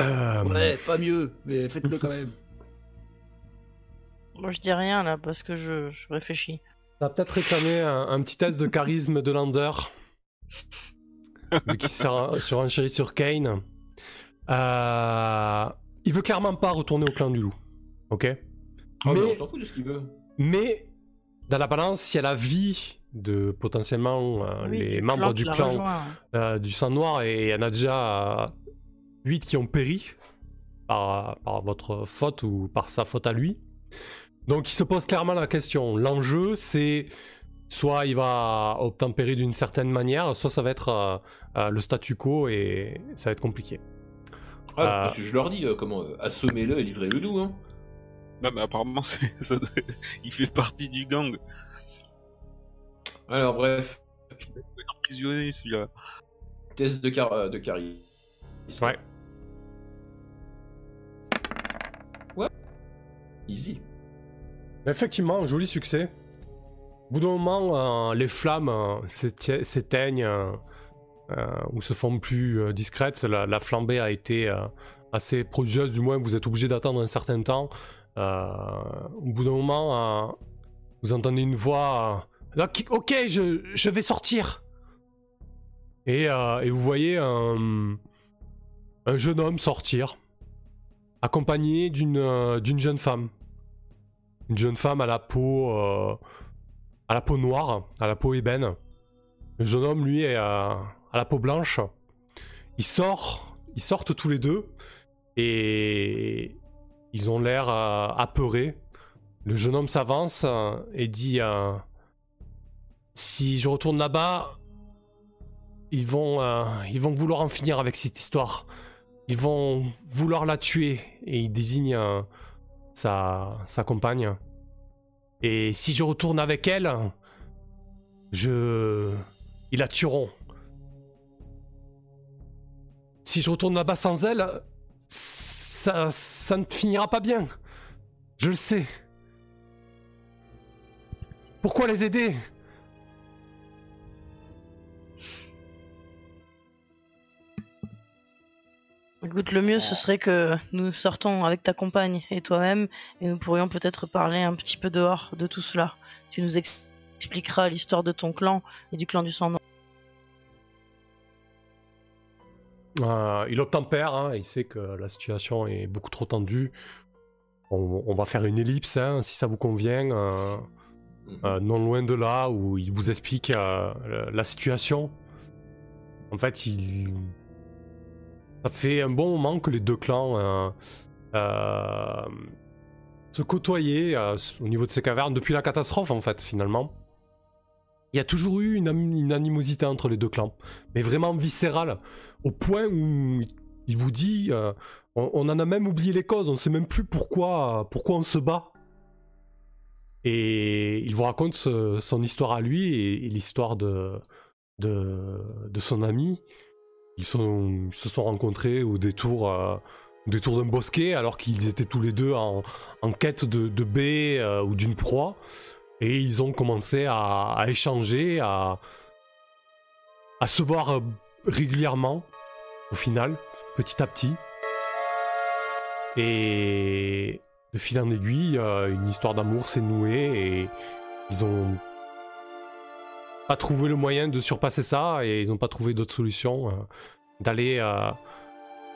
Euh, Ouais, pas mieux, mais faites-le quand même. Moi je dis rien là parce que je, je réfléchis. Ça va peut-être réclamer un, un petit test de charisme de Lander. Vu qu'il sur, surenchérit sur Kane. Euh, il veut clairement pas retourner au clan du loup. Ok? Oh, mais Mais- on s'en fout de ce qu'il veut. Mais dans la balance, il y a la vie de potentiellement euh, Oui, les du membres du clan euh, du sang noir et il y en a déjà 8 qui ont péri par, par votre faute ou par sa faute à lui. Donc il se pose clairement la question. L'enjeu c'est soit il va obtempérer d'une certaine manière, soit ça va être euh, euh, le statu quo et ça va être compliqué. Ah, Euh. parce que je leur dis euh, comment euh, assommez-le et livrez-le nous. Hein. Non, mais apparemment, c'est- ça doit- il fait partie du gang. Alors bref, Emprisonné, celui-là. test de, car de charisme. Ouais. Ouais. Easy. Effectivement, joli succès. Au bout d'un moment, euh, les flammes euh, s'éteignent euh, ou se font plus discrètes. La, la flambée a été assez prodigieuse, du moins vous êtes obligé d'attendre un certain temps. Au bout d'un moment, vous entendez une voix Ok, je, vais sortir. Et, vous voyez un, un jeune homme sortir, accompagné d'une jeune femme une jeune femme à la peau à la peau noire, à la peau ébène. Le jeune homme, lui, est à, à la peau blanche. Ils sortent tous les deux et ils ont l'air euh, apeurés. Le jeune homme s'avance euh, et dit euh, si je retourne là-bas, ils vont euh, vouloir en finir avec cette histoire. Ils vont vouloir la tuer et il désigne euh, sa compagne. Et si je retourne avec elle, je... Ils la tueront. Si je retourne là-bas sans elle, ça, ça ne finira pas bien. Je le sais. Pourquoi les aider? Écoute, le mieux ce serait que nous sortons avec ta compagne et toi-même et nous pourrions peut-être parler un petit peu dehors de tout cela. Tu nous ex- expliqueras l'histoire de ton clan et du clan du sang noir. Euh, il obtempère, hein, il sait que la situation est beaucoup trop tendue. On, on va faire une ellipse, hein, si ça vous convient, euh, euh, non loin de là, où il vous explique euh, la situation. En fait, il... ça fait un bon moment que les deux clans euh, euh, se côtoyaient euh, au niveau de ces cavernes, depuis la catastrophe, en fait, finalement. Il y a toujours eu une, animosité entre les deux clans, mais vraiment viscérale, au point où il vous dit, on, en a même oublié les causes, on sait même plus pourquoi, pourquoi on se bat. Et il vous raconte son histoire à lui et, l'histoire de, de son ami. Ils, se sont rencontrés au détour, euh, détour d'un bosquet alors qu'ils étaient tous les deux en, quête de, de baie euh, ou d'une proie. Et ils ont commencé à, échanger, à, à se voir euh, régulièrement, au final, petit à petit. Et de fil en aiguille, une histoire d'amour s'est nouée et ils ont pas trouvé le moyen de surpasser ça et ils n'ont pas trouvé d'autre solution euh, d'aller euh,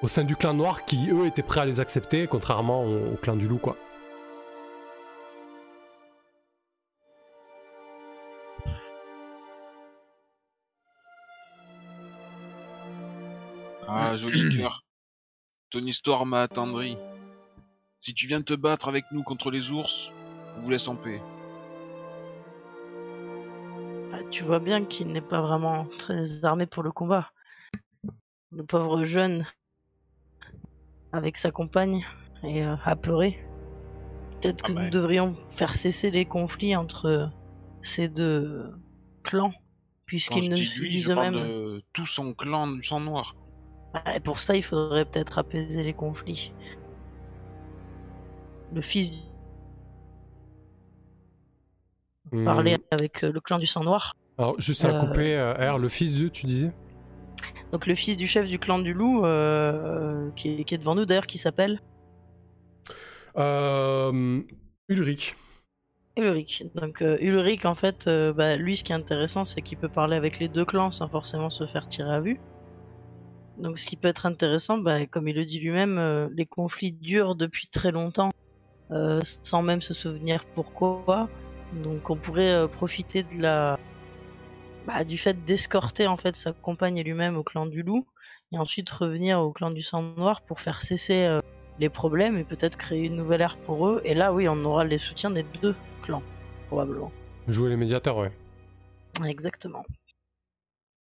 au sein du clan noir qui eux étaient prêts à les accepter contrairement au, au clan du loup quoi. Ah, joli cœur. Ton histoire m'a attendri. Si tu viens te battre avec nous contre les ours, on vous laisse en paix. Tu vois bien qu'il n'est pas vraiment très armé pour le combat. Le pauvre jeune, avec sa compagne, est euh, apeuré. Peut-être Ah que nous devrions faire cesser les conflits entre ces deux clans, Quand puisqu'ils ne se disent eux-mêmes. de tout son clan du sang noir. Et pour ça, il faudrait peut-être apaiser les conflits. Le fils du- Hmm. parler avec euh, le clan du sang noir. Alors juste à Euh, couper, euh, R, le fils de, tu disais Donc le fils du chef du clan du loup, euh, qui, est, qui est devant nous d'ailleurs, qui s'appelle Ulrich. Ulrich. Donc euh, Ulrich, en fait, euh, bah, lui, ce qui est intéressant, c'est qu'il peut parler avec les deux clans sans forcément se faire tirer à vue. Donc ce qui peut être intéressant, bah, comme il le dit lui-même, euh, les conflits durent depuis très longtemps, sans même se souvenir pourquoi. Donc on pourrait profiter de la, bah, du fait d'escorter en fait sa compagne et lui-même au clan du loup, et ensuite revenir au clan du sang noir pour faire cesser euh, les problèmes et peut-être créer une nouvelle ère pour eux. Et là, oui, on aura les soutiens des deux clans, probablement. Jouer les médiateurs, ouais. Exactement.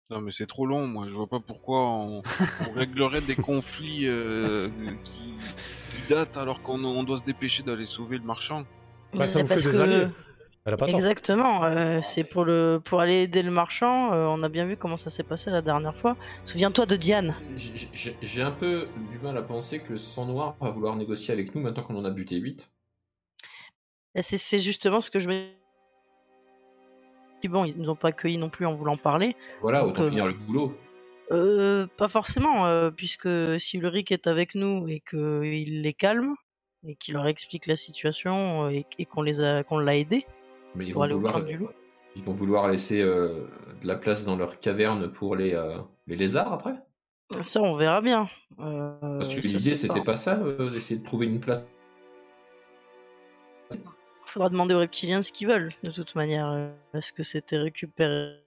Non mais c'est trop long, moi je vois pas pourquoi on, on réglerait des conflits euh, qui, qui datent alors qu'on on doit se dépêcher d'aller sauver le marchand. Bah, ça Mais vous fait des que- alliés. Elle a pas tort. Exactement, euh, c'est pour le pour aller aider le marchand. euh, on a bien vu comment ça s'est passé la dernière fois. Souviens-toi de Diane. J'ai- un peu du mal à penser que le sang noir va vouloir négocier avec nous maintenant qu'on en a buté 8. Et C'est justement ce que je me. Bon, ils nous ont pas accueillis non plus en voulant parler. Voilà, Donc, autant euh, finir le boulot. Euh, pas forcément, euh, puisque si Ulrich est avec nous et qu'il les calme et qu'il leur explique la situation et, et qu'on les a qu'on l'a aidé Mais ils pour vont, aller vouloir, clan du loup. ils vont vouloir laisser euh, de la place dans leur caverne pour les, euh, les lézards après? Ça, on verra bien. Euh, Parce que l'idée c'était pas ça, euh, d'essayer de trouver une place. Faudra demander aux reptiliens ce qu'ils veulent, de toute manière. Est-ce que c'était récupéré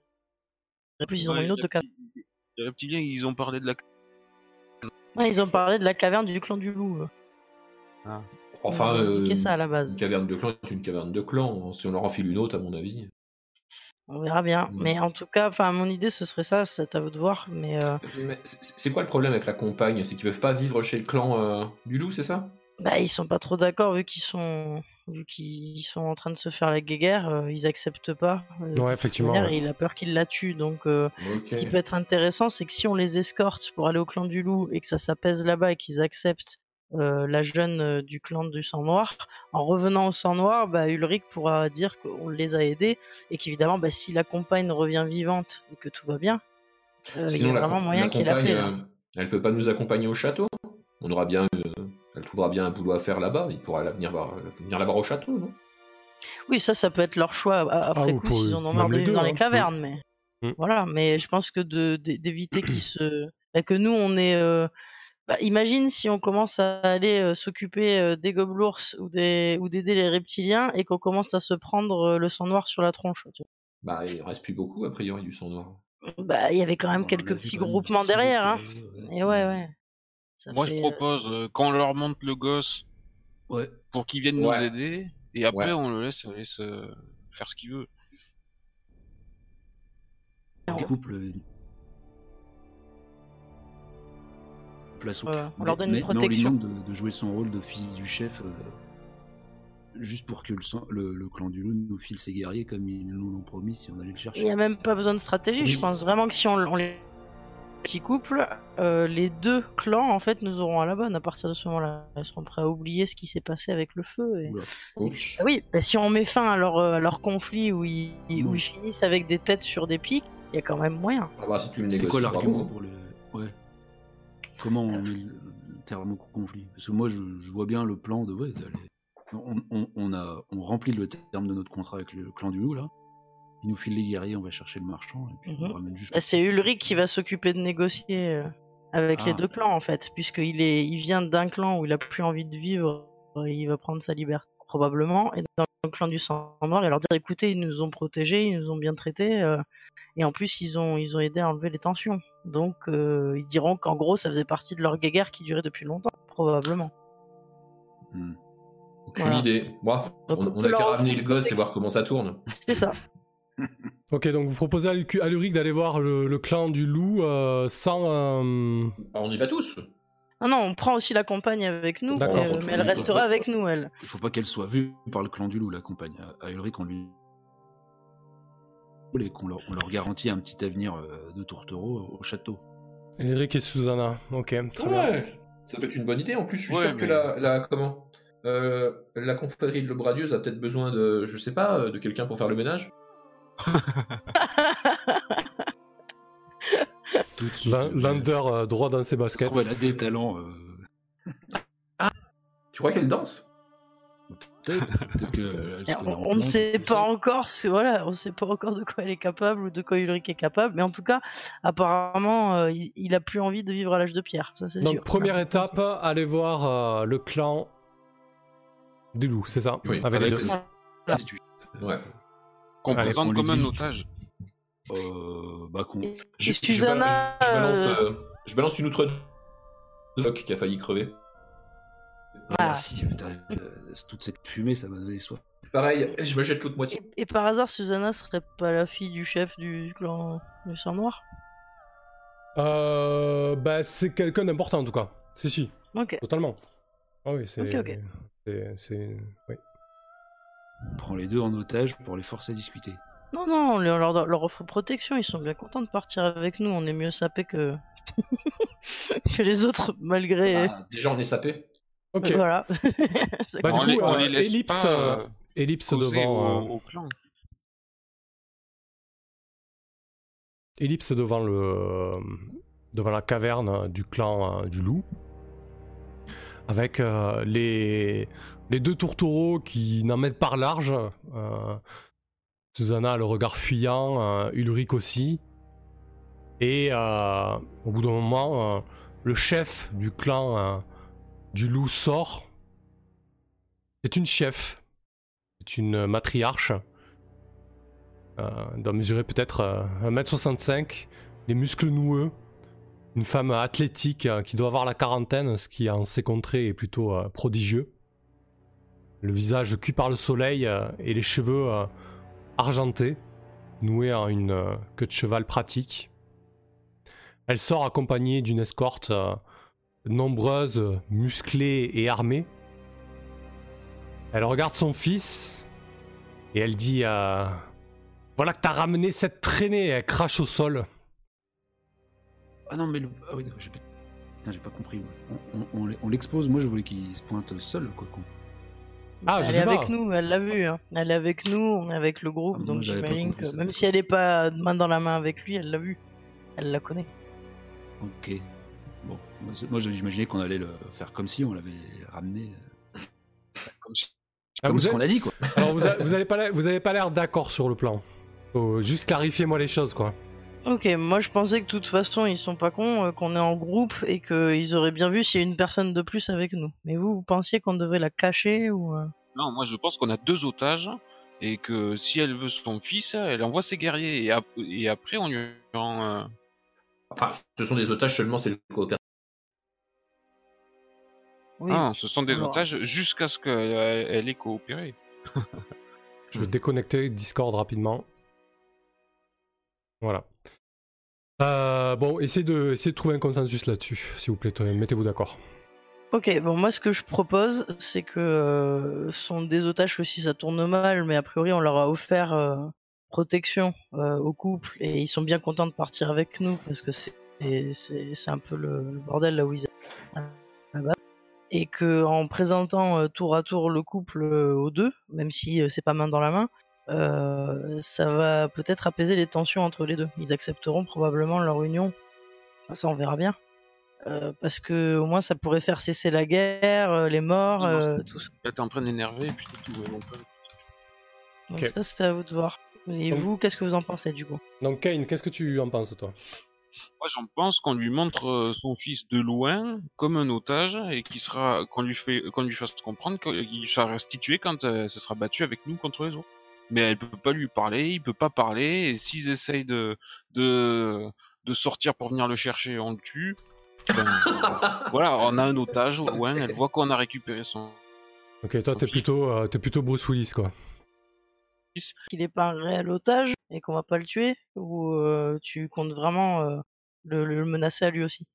En plus, ils en ont Ouais, une autre de caverne? reptiliens- Les reptiliens, ils ont parlé de la... ils ont parlé de la caverne du clan du loup. euh. Enfin, euh, ça à la base. une caverne de clan est une caverne de clan. Si on leur enfile une autre, à mon avis. On verra bien. Ouais. Mais en tout cas, enfin, mon idée, ce serait ça. C'est à vous de voir. Mais euh, Mais c'est quoi le problème avec la compagne? C'est qu'ils peuvent pas vivre chez le clan euh, du loup, c'est ça? Bah, ils sont pas trop d'accord vu qu'ils sont vu qu'ils sont en train de se faire la guéguerre. euh, ils acceptent pas. euh, Ouais, effectivement. manière, ouais. et il a peur qu'il la tue. Donc, euh, ce qui peut être intéressant, c'est que si on les escorte pour aller au clan du loup et que ça s'apaise là-bas et qu'ils acceptent euh, la jeune euh, du clan du sang noir, en revenant au sang noir, bah, Ulrich pourra dire qu'on les a aidés et qu'évidemment, bah, si la compagne revient vivante et que tout va bien, euh, il y a vraiment moyen qu'il appelle. euh, elle peut pas nous accompagner au château On aura bien, euh, elle trouvera bien un boulot à faire là-bas. Il pourra la venir, voir, venir la voir au château, non? Oui, ça, ça peut être leur choix a- après ou coup s'ils en ont marre de vivre dans hein. les cavernes, mais Mm. voilà. Mais je pense que d'éviter qu'ils se bah, que nous on est. bah, imagine si on commence à aller euh, s'occuper euh, des gobelours ou des ou d'aider les reptiliens et qu'on commence à se prendre euh, le sang noir sur la tronche. tu Bah, il reste plus beaucoup, a priori, du sang noir. Bah, il y avait quand même On quelques petits groupements derrière. Hein. Et ouais, ouais. Ça Moi, je fait, propose, euh, quand on leur monte le gosse Ouais. pour qu'ils viennent Ouais. nous aider, et après, Ouais. on le laisse, faire ce qu'il veut. Un couple. Place Ouais, on leur donne une Mais- mais on lui protection. demande de, de jouer son rôle de fils du chef, euh, juste pour que le, sang- le- le clan du loup nous file ses guerriers comme ils nous l'ont promis si on allait le Il n'y chercher. a même pas besoin de stratégie. Je pense vraiment que si on, on les petit couple, euh, les deux clans en fait nous auront à la bonne à partir de ce moment-là. Ils seront prêts à oublier ce qui s'est passé avec le feu. Et... Oula. Ouch. Ah Oui, bah, si on met fin à leur, euh, à leur conflit où ils, où ils finissent avec des têtes sur des pics, il y a quand même moyen. Ah bah, si tu le C'est négocies, quoi l'argument bravo. pour le. Ouais. Comment on met le, terme au conflit Parce que moi, je, je vois bien le plan de. Ouais, on, on, on a, on remplit le terme de notre contrat avec le clan du loup, là. Il nous file les guerriers, on va chercher le marchand, et puis on juste. Bah, c'est Ulrich qui va s'occuper de négocier euh, avec les Ah. deux clans en fait, puisqu'il est, il vient d'un clan où il a plus envie de vivre, il va prendre sa liberté probablement, et dans le clan du sang noir, et leur dire écoutez, ils nous ont protégés, ils nous ont bien traités, euh, et en plus ils ont, ils ont aidé à enlever les tensions. Donc euh, ils diront qu'en gros ça faisait partie de leur guerre qui durait depuis longtemps, probablement. Hmm. Aucune Voilà. idée. Bon, Donc, on, a qu'à ramener le gosse et voir comment ça tourne. C'est ça. Ok, donc vous proposez à Lurik d'aller voir le, le clan du loup euh, sans. euh, Ah, on y va tous. Non, non, on prend aussi la compagne avec nous, euh, mais elle restera avec nous, elle. Il faut pas qu'elle soit vue par le clan du loup, la compagne. À, à Ulrich, on lui. Et qu'on leur, on leur garantit un petit avenir euh, de tourtereau au château. Eric et Susanna. Ok, très bien. Ouais, ça peut être une bonne idée. En plus, je suis Ouais, sûr que la, la comment euh, la confrérie de l'Obradieuse a peut-être besoin de, je sais pas, euh, de quelqu'un pour faire le ménage. Lander euh, droit dans ses baskets. a des talents. euh, Tu crois qu'elle danse? Peut-être, que. en on, ne sait pas encore, ce- voilà, on sait pas encore de quoi elle est capable ou de quoi Ulrich est capable, mais en tout cas, apparemment, euh, il, il a plus envie de vivre à l'âge de pierre, ça c'est Donc, sûr. première étape, aller voir euh, le clan du loup, c'est ça? Oui, Avec les deux. Ouais. Qu'on Allez, présente comme un otage. Euh, bah, qu'on- Je, je je balance, euh, euh, je balance une outre de qui a failli crever. Ah. Merci. euh, toute cette fumée, ça m'a donné soif. Pareil, je me jette l'autre moitié. et, et par hasard, Susanna serait pas la fille du chef du clan du sang noir? Euh, bah, c'est quelqu'un d'important en tout cas. Si, si, Ok. totalement. Ah oui, c'est. Ok, ok. c'est- oui. On prend les deux en otage pour les forcer à discuter. Non, non, on leur, offre protection, ils sont bien contents de partir avec nous, on est mieux sapés que... que les autres, malgré... Ah, déjà, on est sapé. Ok. Voilà. Bah, du coup, on euh, les laisse ellipse, pas euh, euh, Ellipse devant. au, euh, au clan. ellipse devant le devant la caverne du clan euh, du loup avec euh, les les deux tourtereaux qui n'en mettent pas large euh, Susanna a le regard fuyant euh, Ulrich aussi et euh, au bout d'un moment euh, le chef du clan euh, du loup sort. C'est une chef c'est une matriarche. Euh, elle doit mesurer peut-être euh, 1m65, les muscles noueux, une femme athlétique euh, qui doit avoir la quarantaine, ce qui en ces contrées est plutôt euh, prodigieux. Le visage cuit par le soleil et les cheveux argentés, noués en une queue de cheval pratique. Elle sort accompagnée d'une escorte euh, nombreuse, musclée et armée. Elle regarde son fils et elle dit euh, voilà que t'as ramené cette traînée, elle crache au sol. Ah non, mais le... ah oui, j'ai pas... Putain, j'ai pas compris. On, on- on l- on l'expose, moi je voulais qu'il se pointe seul, quoi. con. Ah, je elle sais est pas. avec nous, elle l'a vu. hein. Elle est avec nous, on est avec le groupe, Ah, donc j'imagine que ça. même si elle est pas main dans la main avec lui, elle l'a vu. Elle la connaît. Ok. Moi, j'imaginais qu'on allait le faire comme si on l'avait ramené. euh, Comme si- Ah, comme ce êtes- qu'on a dit, quoi. Alors vous, a- vous avez pas l'air- vous avez pas l'air d'accord sur le plan. Faut juste clarifiez-moi les choses quoi. Ok, moi je pensais que de toute façon ils sont pas cons, euh, qu'on est en groupe et qu'ils auraient bien vu s'il y a une personne de plus avec nous. Mais vous, vous pensiez qu'on devait la cacher ou euh? Non, moi je pense qu'on a deux otages et que si elle veut son fils, elle envoie ses guerriers et, ap- et après on lui rend. euh, Enfin, ce sont des otages seulement, c'est le coopératif. Oui. Ah, ce sont des Alors- otages jusqu'à ce qu'elle elle ait coopéré. Je vais déconnecter Discord rapidement. Voilà. Euh, bon, essayez de, essayez de trouver un consensus là-dessus, s'il vous plaît. Mettez-vous d'accord. Ok, bon moi ce que je propose, c'est que euh, ce sont des otages que si ça tourne mal, mais a priori on leur a offert euh, protection euh, au couple et ils sont bien contents de partir avec nous parce que c'est un peu le, le bordel là où ils. Et que en présentant euh, tour à tour le couple euh, aux deux, même si euh, c'est pas main dans la main, euh, ça va peut-être apaiser les tensions entre les deux. Ils accepteront probablement leur union. Enfin, ça on verra bien. Euh, parce que au moins ça pourrait faire cesser la guerre, euh, les morts, Non, euh, tout ça. Là, t'es en train d'énerver et puis tout. donc, ça c'est à vous de voir. Et Donc- vous, qu'est-ce que vous en pensez du coup? Donc, Kane, qu'est-ce que tu en penses, toi? Moi, j'en pense qu'on lui montre euh, son fils de loin comme un otage et qu'il sera, qu'on lui fait, qu'on lui fasse comprendre qu'il sera restitué quand euh, ce sera battu avec nous contre les autres. Mais elle peut pas lui parler, il peut pas parler. Et s'ils essayent de, de, de sortir pour venir le chercher, on le tue. Ben, voilà, on a un otage au loin. Elle voit qu'on a récupéré son Ok, toi, t'es plutôt, euh, t'es plutôt Bruce Willis, quoi. Qu'il est pas un réel otage et qu'on va pas le tuer Ou euh, tu comptes vraiment euh, le, le menacer à lui aussi?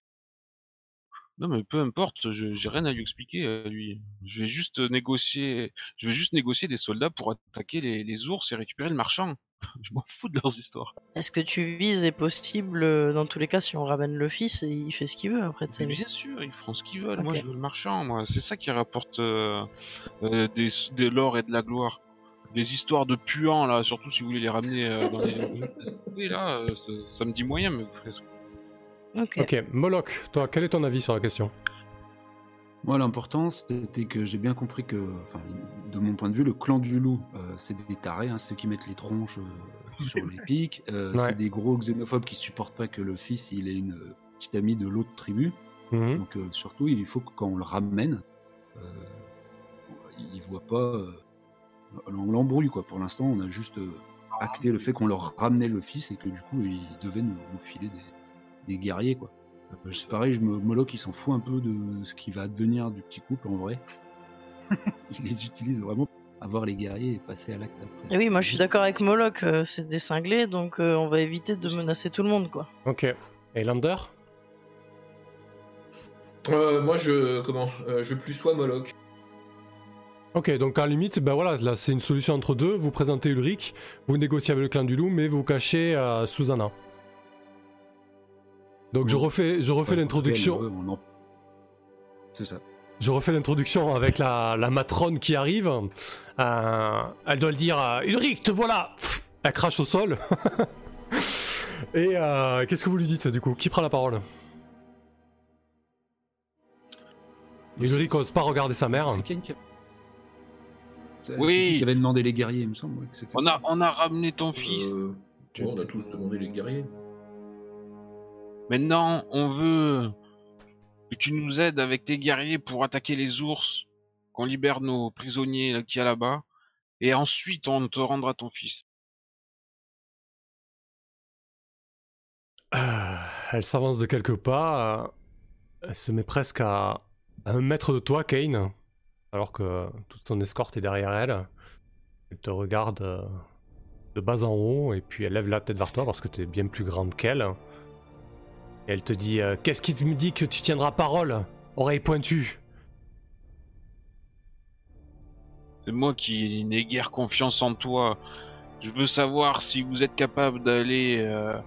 Non mais peu importe, je j'ai rien à lui expliquer à lui. Je vais juste négocier, je vais juste négocier des soldats pour attaquer les, les ours et récupérer le marchand. je m'en fous de leurs histoires. Est-ce que tu vises est possible euh, dans tous les cas si on ramène le fils et il fait ce qu'il veut après de sa bien sûr, ils feront ce qu'ils veulent. Moi je veux le marchand. Moi c'est ça qui rapporte euh, euh, des des l'or et de la gloire. Les histoires de puants là, surtout si vous voulez les ramener euh, dans les oui, là, euh, ça, ça me dit moyen, mais vous ferez ce Ok. Ok, Moloch, toi, quel est ton avis sur la question? Moi, l'important, c'était que j'ai bien compris que, enfin, de mon point de vue, le clan du loup, euh, c'est des tarés, hein, ceux qui mettent les tronches euh, sur les pics. euh, Ouais. C'est des gros xénophobes qui supportent pas que le fils il ait une euh, petite amie de l'autre tribu. Mhm. Donc, euh, surtout, il faut que quand on le ramène, euh, il voit pas euh, l'embrouille, quoi. Pour l'instant, on a juste euh, acté le fait qu'on leur ramenait le fils et que du coup, ils devaient nous, nous filer des, des guerriers, quoi. Euh, C'est pareil, je me, Moloch, il s'en fout un peu de ce qui va advenir du petit couple en vrai. il les utilise vraiment pour avoir les guerriers et passer à l'acte après. Et oui, moi je suis d'accord avec Moloch, euh, c'est des cinglés, donc euh, on va éviter de menacer tout le monde quoi. Ok. Et Lander? Euh, moi, je. Comment? Euh, Je plus sois Moloch. Ok, donc en limite, ben voilà, là c'est une solution entre deux. Vous présentez Ulrich, vous négociez avec le clan du loup, mais vous cachez euh, Susanna. Donc je refais, je refais Ouais, l'introduction. en- C'est ça. Je refais l'introduction avec la, la matrone qui arrive. Euh, elle doit le dire euh, Ulrich, te voilà Pff, Elle crache au sol. Et euh, qu'est-ce que vous lui dites du coup? Qui prend la parole? Ulrich ose pas regarder sa mère. C'est Oui. qui avait demandé les guerriers, il me semble. ouais, que c'était- On a, on a ramené ton fils. Euh, ouais, on a tous demandé les guerriers. Maintenant, on veut que tu nous aides avec tes guerriers pour attaquer les ours, qu'on libère nos prisonniers qu'il y a là-bas, et ensuite on te rendra ton fils. Euh, elle s'avance de quelques pas. Elle se met presque à, à un mètre de toi, Kane. Alors que toute son escorte est derrière elle. Elle te regarde euh, de bas en haut et puis elle lève la tête vers toi parce que tu es bien plus grande qu'elle. Elle te dit euh, Qu'est-ce qui me dit que tu tiendras parole Oreille pointue? C'est moi qui n'ai guère confiance en toi. Je veux savoir si vous êtes capable d'aller euh,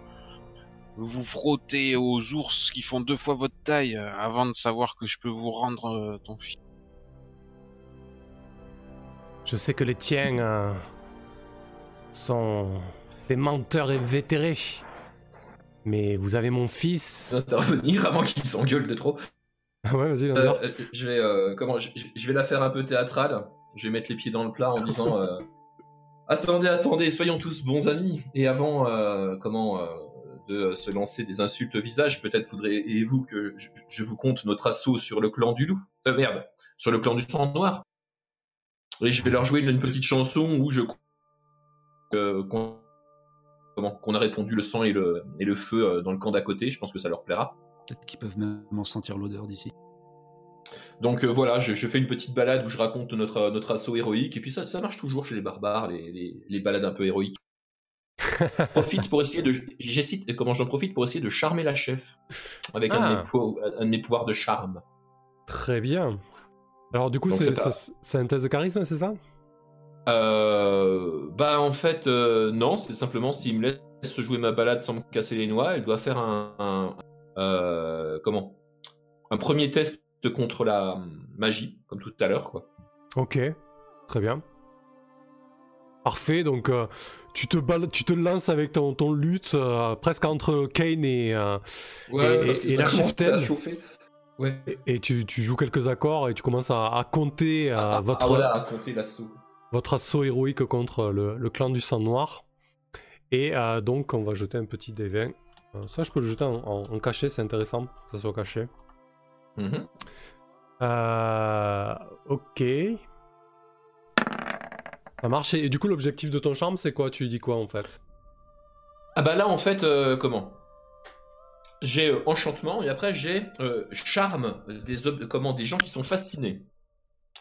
vous frotter aux ours qui font deux fois votre taille avant de savoir que je peux vous rendre ton fils. Je sais que les tiens euh, sont des menteurs invétérés. Mais vous avez mon fils. Intervenir avant qu'ils s'engueulent de trop. ouais, vas-y, Euh, euh, je vais euh, comment je, je vais la faire un peu théâtrale. Je vais mettre les pieds dans le plat en disant attendez attendez soyons tous bons amis et avant comment de se lancer des insultes au visage, peut-être voudriez-vous que je, je vous compte notre assaut sur le clan du loup. Euh, merde, sur le clan du sang noir. Et je vais leur jouer une, une petite chanson où je euh, qu'on comment, qu'on a répondu le sang et le, et le feu euh, dans le camp d'à côté. Je pense que ça leur plaira. Peut-être qu'ils peuvent même en sentir l'odeur d'ici. Donc euh, voilà, je, je fais une petite balade où je raconte notre, notre assaut héroïque. Et puis ça, ça marche toujours chez les barbares, les, les, les balades un peu héroïques. profite pour essayer de. Comment j'en profite pour essayer de charmer la chef avec un, de Ah. un de mes pouvoirs de charme. Très bien. Alors du coup, c'est pas- un test de charisme, c'est ça? Euh, bah en fait euh, non, c'est simplement s'il me laisse jouer ma balade sans me casser les noix, elle doit faire un, un- euh, comment? Un premier test contre la magie comme tout à l'heure quoi. Ok, très bien. Parfait, donc euh, tu, te tu te lances avec ton, ton lutte euh, presque entre Kane et, euh, Et- que et la. Ouais. et, et tu, tu joues quelques accords et tu commences à, à compter euh, Ah, ah, votre, ah, voilà, à compter l'assaut. votre assaut héroïque contre le, le clan du sang noir. Et euh, donc on va jeter un petit dé 20. Euh, ça je peux le jeter en, en- en cachet, c'est intéressant que ça soit caché. Mhm. Euh, ok. Ça marche. Et, et du coup, l'objectif de ton charme, c'est quoi? Tu dis quoi en fait? Ah bah là en fait comment? J'ai euh, enchantement et après j'ai euh, charme des ob- comment des gens qui sont fascinés.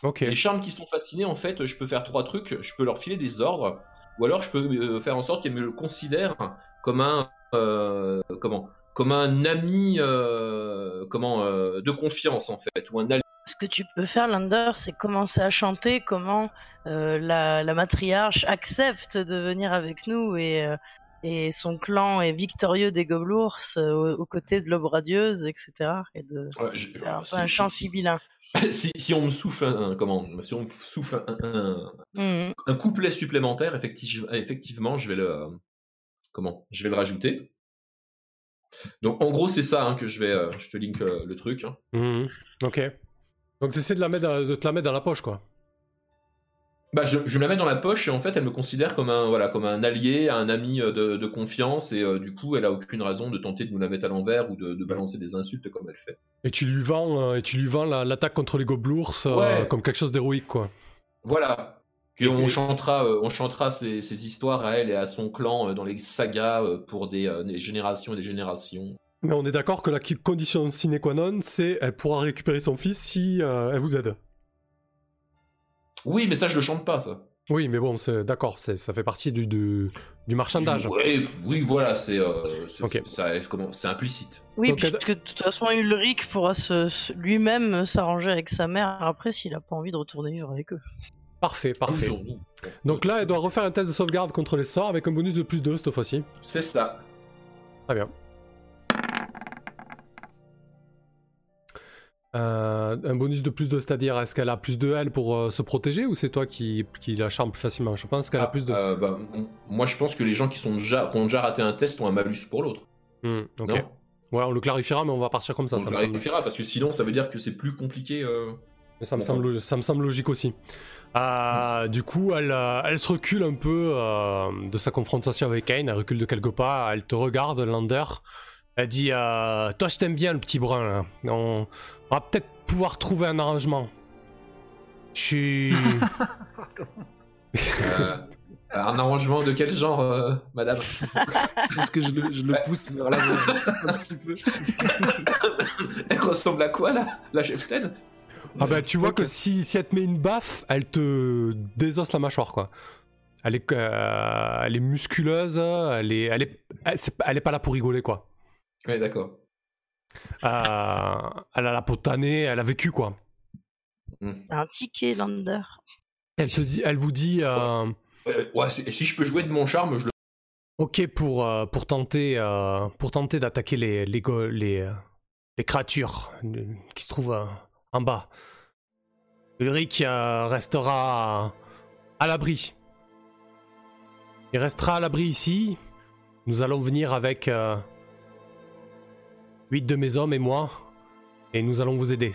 Ok. Les charmes qui sont fascinés, en fait, je peux faire trois trucs. Je peux leur filer des ordres, ou alors je peux euh, faire en sorte qu'ils me le considèrent comme un euh, comment comme un ami euh, comment euh, de confiance en fait, ou un allié. Ce que tu peux faire, Lander, c'est commencer à chanter comment euh, la, la matriarche accepte de venir avec nous et, euh, et son clan est victorieux des gobelours euh, aux, côtés de l'aube radieuse, etc. Et de Ouais, je- faire un peu si- un chant si- sibyllin. si, si on me souffle un, comment si on me souffle un, un- Mhm. un couplet supplémentaire, effectivement, effectivement, je vais le euh, comment je vais le rajouter. Donc en gros c'est ça hein, que je vais euh, je te link euh, le truc. hein. Mhm. Ok. Donc t'essaies de, la mettre, dans- de te la mettre dans la poche, quoi. Bah, je, je me la mets dans la poche et en fait, elle me considère comme un, voilà, comme un allié, un ami euh, de, de confiance et euh, du coup, elle a aucune raison de tenter de nous la mettre à l'envers ou de, de balancer des insultes comme elle fait. Et tu lui vends, euh, et tu lui vends la- l'attaque contre les gobelours euh, Ouais. comme quelque chose d'héroïque, quoi. Voilà. Et on et- chantera, on chantera ces, ces histoires à elle et à son clan dans les sagas pour des, des générations et des générations. Mais on est d'accord que la condition sine qua non, c'est elle pourra récupérer son fils si elle vous aide. Oui, mais ça, je le chante pas, ça. Oui, mais bon, c'est d'accord, c'est- ça fait partie du, du, du marchandage. Oui, voilà, c'est euh, c'est- Ok. ça- comment- c'est implicite. Oui, Donc, puisque de toute façon, Ulrich pourra se, se- lui-même s'arranger avec sa mère après s'il a pas envie de retourner vivre avec eux. Parfait, parfait. Donc là, elle doit refaire un test de sauvegarde contre les sorts avec un bonus de plus 2 cette fois-ci. C'est ça. Très bien. Euh, un bonus de plus 2, c'est-à-dire est-ce qu'elle a plus de L pour euh, se protéger ou c'est toi qui, qui la charme plus facilement? Je pense qu'elle a Ah, plus de. euh, bah, moi, je pense que les gens qui, sont déjà, qui ont déjà raté un test ont un malus pour l'autre. Hmm, ok. Non? Ouais, on le clarifiera, mais on va partir comme ça. On Ça le semble, clarifiera parce que sinon, ça veut dire que c'est plus compliqué. ça, me semble, ça me semble logique aussi. Euh, du coup, elle, elle se recule un peu euh, de sa confrontation avec Kane. Elle recule de quelques pas. Elle te regarde, Lander. Elle dit euh, Toi, je t'aime bien, le petit brun. là. On, on va peut-être pouvoir trouver un arrangement. Je suis. Euh, un arrangement de quel genre, euh, madame? Je pense que je le, je le pousse vers l'avant un petit peu. Elle ressemble à quoi, là? La cheftaine Ah bah tu vois que si, si elle te met une baffe, elle te désosse la mâchoire quoi. Elle est, euh, elle est musculeuse, elle est, elle est, elle, c'est- elle est pas là pour rigoler quoi. Ouais, d'accord. Euh, elle a la peau tannée, elle a vécu quoi. Un ticket, Lander. Elle te dit, elle vous dit, euh, ouais, si je peux jouer de mon charme, je le. ok pour euh, pour tenter euh, pour tenter d'attaquer les les go- les, les créatures qui se trouvent euh, en bas. Ulrich euh, restera à, à l'abri. Il restera à l'abri ici. Nous allons venir avec euh, huit de mes hommes et moi, et nous allons vous aider.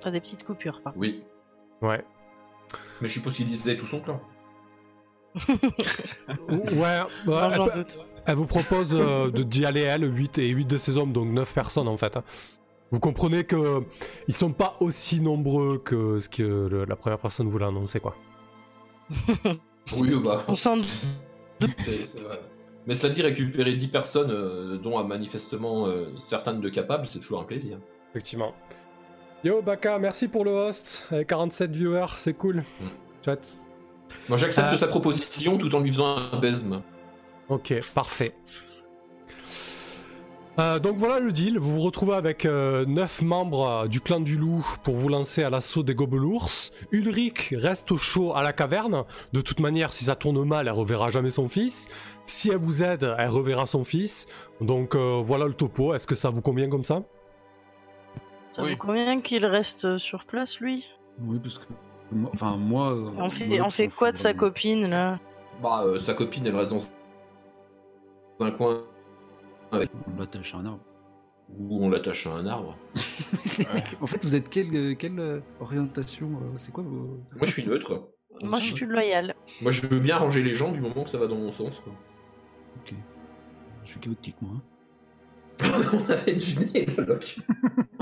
T'as des petites coupures, par contre. Oui. Ouais. Mais je suppose qu'il disait tout son clan. Ouais, ouais, Non, elle, doute. elle vous propose euh, de d'y aller, elle, 8 et 8 de ses hommes, donc 9 personnes en fait. hein. Vous comprenez que ils sont pas aussi nombreux que ce que le- la première personne vous l'a annoncé, quoi. Oui, bah. On s'en doute. Mais cela dit, récupérer 10 personnes, euh, dont manifestement euh, certaines de capables, c'est toujours un plaisir. Effectivement. Yo, Baka, merci pour le host. Avec 47 viewers, c'est cool. Chouette. Moi, j'accepte Euh. sa proposition tout en lui faisant un besme. Ok, parfait. Euh, donc voilà le deal, vous vous retrouvez avec 9 membres euh, du clan du loup pour vous lancer à l'assaut des gobelours. Ulrich reste au chaud à la caverne. De toute manière, si ça tourne mal, elle reverra jamais son fils. Si elle vous aide, elle reverra son fils. Donc euh, voilà le topo, est-ce que ça vous convient comme ça? Ça Oui. vous convient qu'il reste sur place, lui? Oui, parce que. moi- Enfin, moi. euh, On fait, moi, on fait quoi de sa copine, là? Bah, euh, sa copine, elle reste dans un coin On l'attache à un arbre. où on l'attache à un arbre. en fait, vous êtes quelle, quelle euh, orientation euh, C'est quoi vos. Moi, je suis neutre. Moi, je suis loyal. Moi, je veux bien ranger les gens du moment que ça va dans mon sens. Quoi. Ok. Je suis chaotique, moi. hein. on avait deviné, Locke.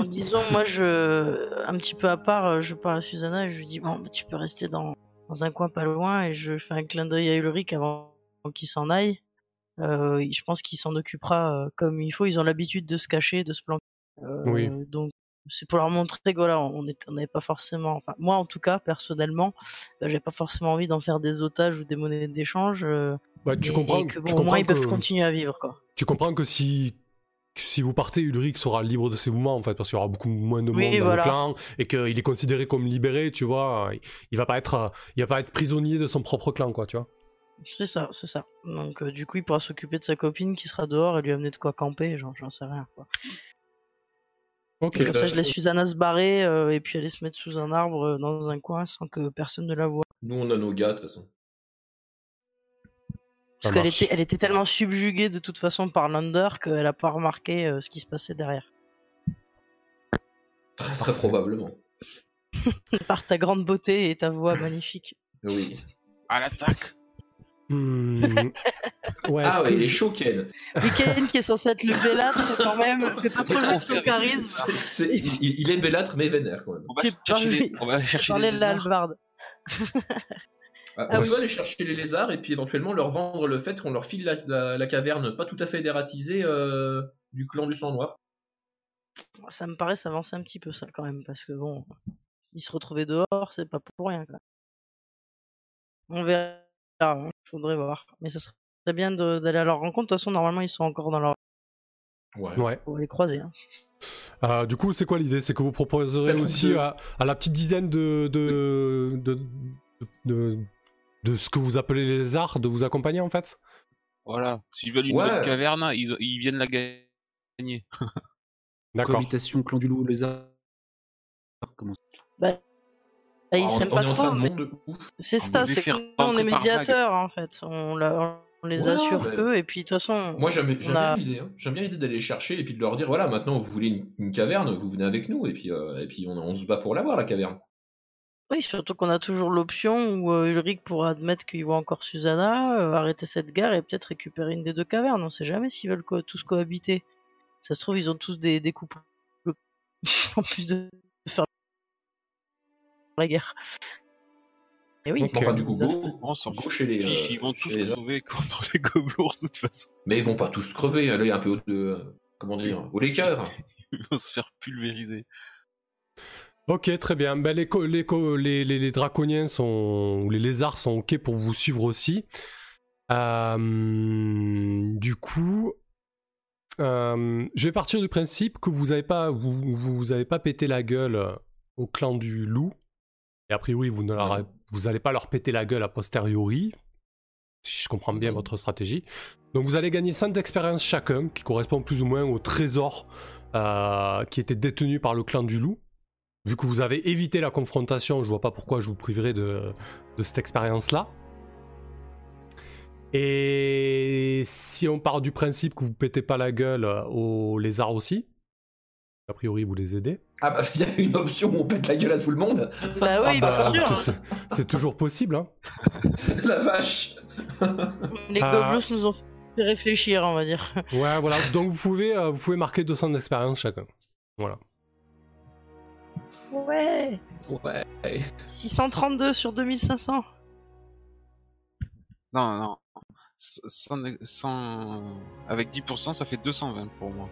Disons, moi, je, un petit peu à part, euh, je parle à Susanna et je lui dis bon, bah, tu peux rester dans, dans un coin pas loin et je fais un clin d'œil à Ulrich avant qu'il s'en aille. Euh, je pense qu'il s'en occupera euh, comme il faut. Ils ont l'habitude de se cacher, de se planquer. Euh, Oui. Donc, c'est pour leur montrer que voilà, on n'avait pas forcément, enfin, moi en tout cas, personnellement, euh, j'ai pas forcément envie d'en faire des otages ou des monnaies d'échange. euh, Ouais, tu et- comprends, et que, bon, tu au moins ils peuvent continuer à vivre, quoi. Tu comprends que si, si vous partez, Ulrich sera libre de ses mouvements en fait, parce qu'il y aura beaucoup moins de monde Oui, dans voilà. le clan et qu'il est considéré comme libéré, tu vois. Il, il va pas être, euh, il va pas être prisonnier de son propre clan, quoi, tu vois. C'est ça, c'est ça. Donc euh, du coup, il pourra s'occuper de sa copine qui sera dehors et lui amener de quoi camper, j'en j'en sais rien. Quoi. Ok. Et comme ça, je laisse ça- Susanna se barrer euh, et puis aller se mettre sous un arbre euh, dans un coin sans que personne ne la voie. Nous, on a nos gars, de toute façon. Parce qu'elle était, elle était tellement subjuguée de toute façon par Lander qu'elle a pas remarqué euh, ce qui se passait derrière. Très, très probablement. Par ta grande beauté et ta voix magnifique. Oui. À l'attaque Hmm. Ouais, Ah ouais, il est chaud, Ken. Weekend qui est censé être le bellâtre quand même, fait pas trop le son charisme. Il, il- est bellâtre, mais vénère quand même. On va chercher parlé- les, on va chercher les de lézards. Ah, Ah on oui. peut aller chercher les lézards et puis éventuellement leur vendre le fait qu'on leur file la, la- la caverne pas tout à fait dératisée euh, du clan du sang noir. Ça me paraît s'avancer un petit peu ça quand même, parce que bon, s'ils se retrouvaient dehors, c'est pas pour rien. Quoi. On verra, hein, faudrait voir. Mais ça serait bien d'aller à leur rencontre. De toute façon, normalement, ils sont encore dans leur. Ouais. Ouais. Faut les croiser. Hein. Euh, du coup, c'est quoi l'idée? C'est que vous proposerez aussi à, à la petite dizaine de de, de, de, de- de ce que vous appelez les arts de vous accompagner en fait? Voilà. S'ils veulent une Ouais. bonne caverne, ils, ils viennent la gagner. D'accord. Cohabitation, clan du loup, lézard. Comment Bah, Ah, ils s'aiment pas trop. mais-. C'est ça, c'est faire que nous, on est médiateurs en fait. On, la- on les Ouais, assure ouais. qu'eux, et puis de toute façon. Moi j'aime a- bien l'idée. hein. J'aime bien l'idée d'aller les chercher et puis de leur dire voilà maintenant vous voulez une, une caverne, vous venez avec nous et puis euh, et puis on, on se bat pour l'avoir la caverne. Oui, surtout qu'on a toujours l'option où euh, Ulrich pourra admettre qu'il voit encore Susanna, euh, arrêter cette guerre et peut-être récupérer une des deux cavernes. On sait jamais s'ils veulent co- tous cohabiter. Ça se trouve, ils ont tous des, des couples. en plus de faire la guerre. Et oui. Ok. Enfin du coup go, On s'en go chez les. Fiche, euh, ils vont tous les crever contre les gobelours de toute façon. Mais ils vont pas tous crever. Allez un peu au de comment dire au cœurs. Ils vont se faire pulvériser. Ok, très bien. Ben, les, les, les, les, les draconiens sont, ou les lézards sont ok pour vous suivre aussi. Euh, du coup, euh, je vais partir du principe que vous avez pas, vous, vous avez pas pété la gueule au clan du loup. Et a priori, vous ne leur- Non. vous allez pas leur péter la gueule a posteriori. Si je comprends bien votre stratégie. Donc vous allez gagner 5 d'expérience chacun, qui correspond plus ou moins au trésor euh, qui était détenu par le clan du loup. Vu que vous avez évité la confrontation, je vois pas pourquoi je vous priverais de, de cette expérience-là. Et si on part du principe que vous pétez pas la gueule aux lézards aussi, A priori, vous les aidez. Ah bah, il y avait une option où on pète la gueule à tout le monde. Bah oui, Ah bah, bien sûr. c'est- C'est toujours possible. Hein. la vache. Les Ah. Nous ont fait réfléchir, on va dire. Ouais, voilà. Donc vous pouvez, euh, vous pouvez marquer 200 d'expérience chacun. Voilà. Ouais. Ouais. 632 sur 2500. Non, non. Sans- sans- Avec 10%, ça fait 220 pour moi.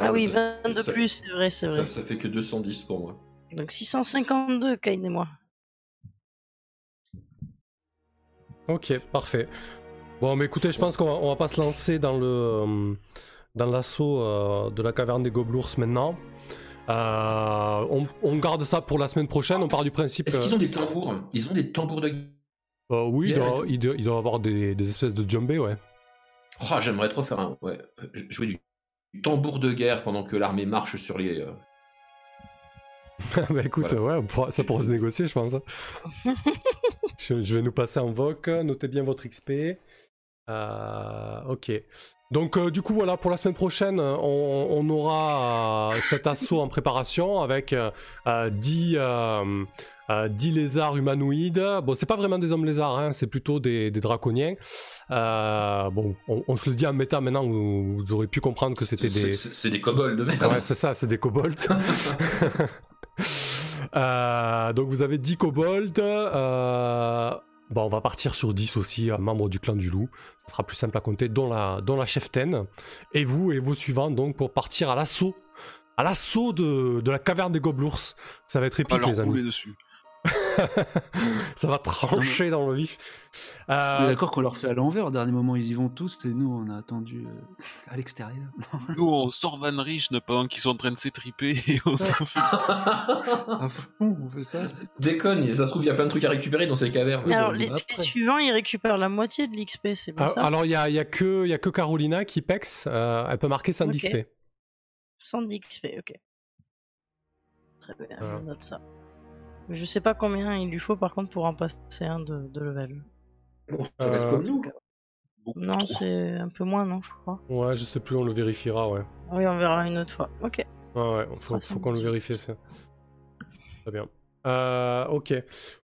Ah oui, ça- 20 de ça- plus, c'est vrai, c'est Ça, vrai. ça fait que 210 pour moi. Donc 652, Kain et moi. Ok, parfait. Bon, mais écoutez, je pense qu'on va, on va pas se lancer dans le euh, dans l'assaut euh, de la caverne des Goblours maintenant. Euh, on, on garde ça pour la semaine prochaine. On part du principe. Est-ce qu'ils ont des tambours? Ils ont des tambours de. Euh, oui, il Yeah. doit, il doit- il doit avoir des, des espèces de djembé, ouais. Oh, j'aimerais trop faire un. Ouais. Jouer du tambour de guerre pendant que l'armée marche sur les. euh, bah écoute, Voilà. ouais, pourra- ça pourra se négocier, je pense. hein. je, je vais nous passer en voc. Notez bien votre XP. Euh, ok. Donc euh, du coup voilà pour la semaine prochaine on, on aura euh, cet assaut en préparation avec euh, euh, 10, euh, euh, 10 lézards humanoïdes. Bon c'est pas vraiment des hommes lézards, hein, c'est plutôt des, des draconiens. Euh, bon on, on se le dit en méta maintenant vous, vous aurez pu comprendre que c'était des... C'est des kobolds de merde. Ouais c'est ça, c'est des kobolds. Euh, donc vous avez 10 kobolds. Bon, on va partir sur 10 aussi, euh, membres du clan du loup. Ça sera plus simple à compter, dont la, dont la cheftaine. Et vous et vos suivants, donc, pour partir à l'assaut. À l'assaut de, de la caverne des goblours. Ça va être épique, les amis. dessus. Ça va trancher dans le vif. On Euh, d'accord qu'on leur fait à l'envers. Au dernier moment, ils y vont tous et nous, on a attendu euh, à l'extérieur. Nous, on sort Van Richten pendant qu'ils sont en train de s'étriper et on s'enfuit. à fond, on fait ça. Déconne, ça se trouve, il y a plein de trucs à récupérer dans ces cavernes. Alors, on les, les suivants, ils récupèrent la moitié de l'XP, c'est bien ah, ça alors, il y a, y a que, il y a que Carolina qui pex. euh, elle peut marquer 110 Ok. XP. 110 XP, ok. Très bien, je note ça. Je sais pas combien il lui faut par contre pour en passer un de, de level. Bon, ça va être Euh, comme nous. Beaucoup Non, c'est un peu moins, non, je crois. Ouais, je sais plus, on le vérifiera, ouais. Ah Oui, on verra une autre fois. Ok. Ouais, ouais, faut, faut qu'on le 318. vérifie ça. Très bien. Euh, ok.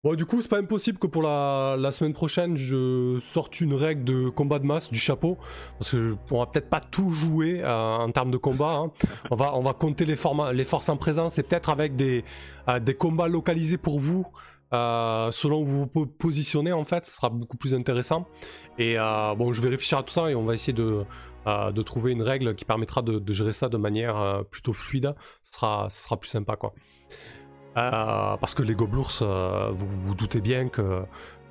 Bon, du coup, c'est pas impossible que pour la, semaine prochaine, je sorte une règle de combat de masse du chapeau. Parce que on va peut-être pas tout jouer euh, en termes de combat. hein. On, va, on va compter les, les forces en présence et peut-être avec des, euh, des combats localisés pour vous. euh, selon où vous vous po- positionnez en fait, ce sera beaucoup plus intéressant. Et bon, je vérifierai tout ça et on va essayer de, de trouver une règle qui permettra de, gérer ça de manière plutôt fluide. Ce sera, ce sera plus sympa quoi. Euh, parce que les goblours, euh, vous vous doutez bien que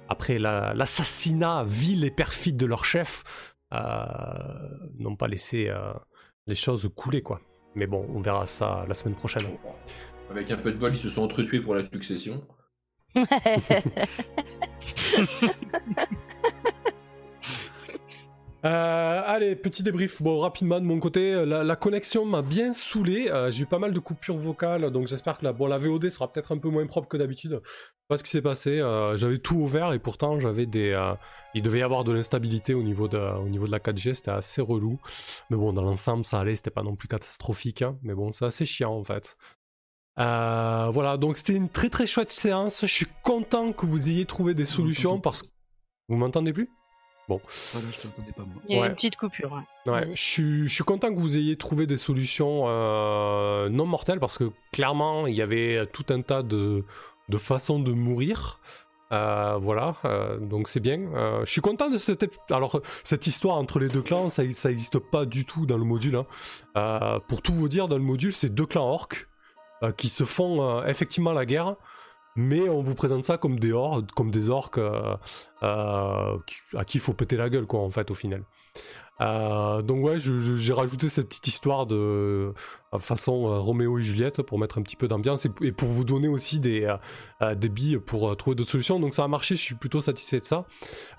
après la- l'assassinat vil et perfide de leur chef, euh, n'ont pas laissé euh, les choses couler quoi. Mais bon, on verra ça la semaine prochaine. Avec un peu de bol, ils se sont entretués pour la succession. Euh, allez, petit débrief. Bon, rapidement de mon côté, la, la connexion m'a bien saoulé. Euh, J'ai eu pas mal de coupures vocales, donc j'espère que la, bon, la VOD sera peut-être un peu moins propre que d'habitude. Je sais pas ce qui s'est passé. euh, j'avais tout ouvert et pourtant j'avais des. il devait y avoir de l'instabilité au niveau de, au niveau de la 4G. C'était assez relou. Mais bon, dans l'ensemble, ça allait. C'était pas non plus catastrophique. hein. mais bon, c'est assez chiant en fait. Voilà, donc c'était une très très chouette séance. Je suis content que vous ayez trouvé des solutions parce que. Vous m'entendez plus? Voilà, je t'entendais pas moi. Il y a Ouais. une petite coupure. hein. Ouais, je suis, je suis content que vous ayez trouvé des solutions euh, non mortelles parce que clairement il y avait tout un tas de, de façons de mourir. Euh, voilà, euh, donc c'est bien. Euh, je suis content de cette, alors cette histoire entre les deux clans, ça, ça existe pas du tout dans le module. hein. Euh, pour tout vous dire, dans le module, c'est deux clans orques euh, qui se font euh, effectivement la guerre, mais on vous présente ça comme des orques, comme des orques euh, euh, à qui il faut péter la gueule, quoi, en fait, au final. Euh, donc ouais, j'ai rajouté cette petite histoire de façon Roméo et Juliette pour mettre un petit peu d'ambiance et, et pour vous donner aussi des, des billes pour trouver d'autres solutions. Donc ça a marché, je suis plutôt satisfait de ça.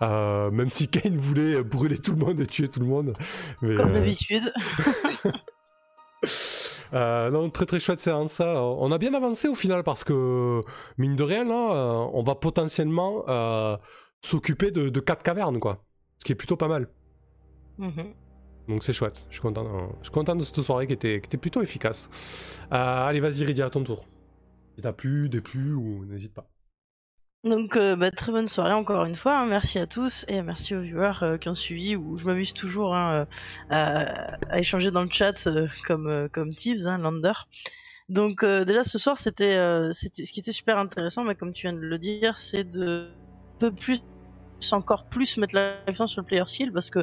Même si Kane voulait brûler tout le monde et tuer tout le monde. Mais, Comme d'habitude. euh, non, très très chouette séance ça. On a bien avancé au final parce que, mine de rien, là, euh, on va potentiellement euh, s'occuper de, de quatre cavernes, quoi. Ce qui est plutôt pas mal. Mhm. Donc c'est chouette. Je suis content, euh, je suis content de cette soirée qui était, qui était plutôt efficace. Euh, allez, vas-y, Ridia, à ton tour. Si t'as plu, déplu, ou n'hésite pas. Donc, euh, bah, très bonne soirée encore une fois. hein. Merci à tous et merci aux viewers euh, qui ont suivi. Où je m'amuse toujours hein, euh, à, échanger dans le chat euh, comme comme Tibbs, hein, Lander. Donc déjà ce soir c'était ce qui était super intéressant, mais comme tu viens de le dire, c'est de peu plus encore plus mettre l'accent sur le player skill parce que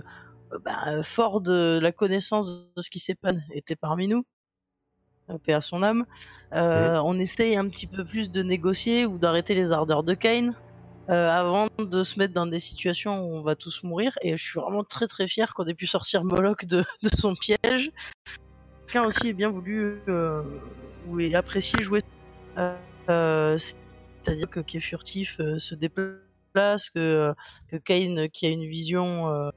bah, fort de la connaissance de ce qui s'est était parmi nous, paix à son âme. Euh, On essaye un petit peu plus de négocier ou d'arrêter les ardeurs de Kane euh, avant de se mettre dans des situations où on va tous mourir. Et je suis vraiment très très fier qu'on ait pu sortir Moloch de, de son piège. Quelqu'un aussi est bien voulu euh, ou est apprécié jouer. Euh, euh, C'est-à-dire que qui est furtif euh, se déplace, que, que Kane qui a une vision euh,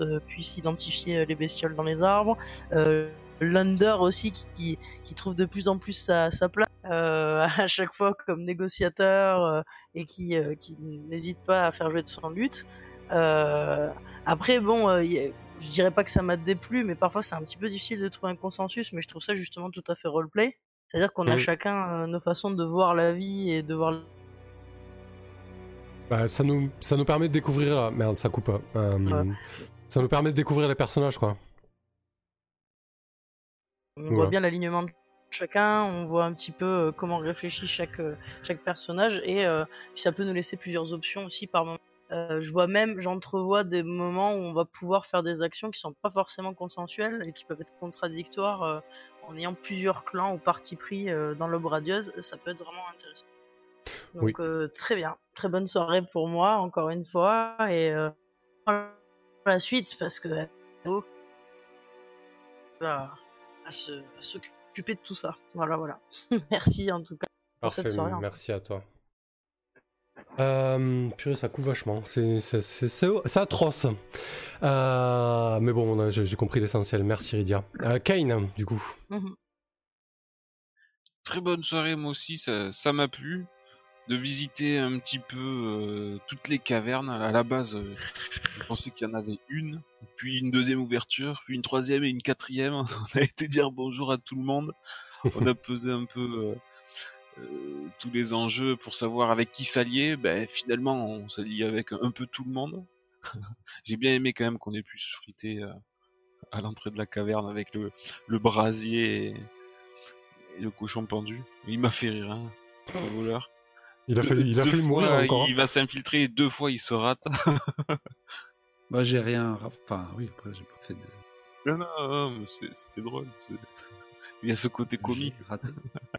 euh, puisse identifier les bestioles dans les arbres. Euh, Lunder aussi qui, qui, qui trouve de plus en plus sa, sa place euh, à chaque fois comme négociateur euh, et qui, euh, qui n'hésite pas à faire jouer de son lutte. Euh, après, bon, euh, a- je dirais pas que ça m'a déplu, mais parfois c'est un petit peu difficile de trouver un consensus, mais je trouve ça justement tout à fait roleplay. C'est-à-dire qu'on a chacun euh, nos façons de voir la vie et de voir Bah, ça, nous, ça nous permet de découvrir. Merde, ça coupe. hein. Euh, Ouais. Ça nous permet de découvrir les personnages, quoi. On Ouais. voit bien l'alignement de chacun, on voit un petit peu euh, comment réfléchit chaque, euh, chaque personnage et euh, ça peut nous laisser plusieurs options aussi par moment. Euh, je vois même, j'entrevois des moments où on va pouvoir faire des actions qui sont pas forcément consensuelles et qui peuvent être contradictoires euh, en ayant plusieurs clans ou partis pris dans l'aube radieuse. Ça peut être vraiment intéressant. Donc Oui. très bien, très bonne soirée pour moi encore une fois et pour la suite parce que à s'occuper de tout ça. Voilà, voilà. Merci en tout cas. Pour cette soirée, merci à toi. Euh, purée, ça coûte vachement. C'est c'est- c'est- c'est- c'est atroce. Euh, mais bon, j'ai compris l'essentiel. Merci, Ridia. Euh, Kane, du coup. Mhm. Très bonne soirée, moi aussi, ça ça m'a plu de visiter un petit peu euh, toutes les cavernes. À la base, euh, je pensais qu'il y en avait une, puis une deuxième ouverture, puis une troisième et une quatrième. On a été dire bonjour à tout le monde. On a pesé un peu euh, euh, tous les enjeux pour savoir avec qui s'allier. Ben, finalement, on s'allie avec un peu tout le monde. J'ai bien aimé quand même qu'on ait pu se friter euh, à l'entrée de la caverne avec le, le brasier et, et le cochon pendu. Il m'a fait rire, hein, ce voleur. Il a failli, il a failli mourir fois, encore. Il va s'infiltrer deux fois il se rate. Bah, j'ai rien. Enfin, oui, après, j'ai pas fait de. non, non, non, mais c'est- c'était drôle. c'est- Il y a ce côté comique.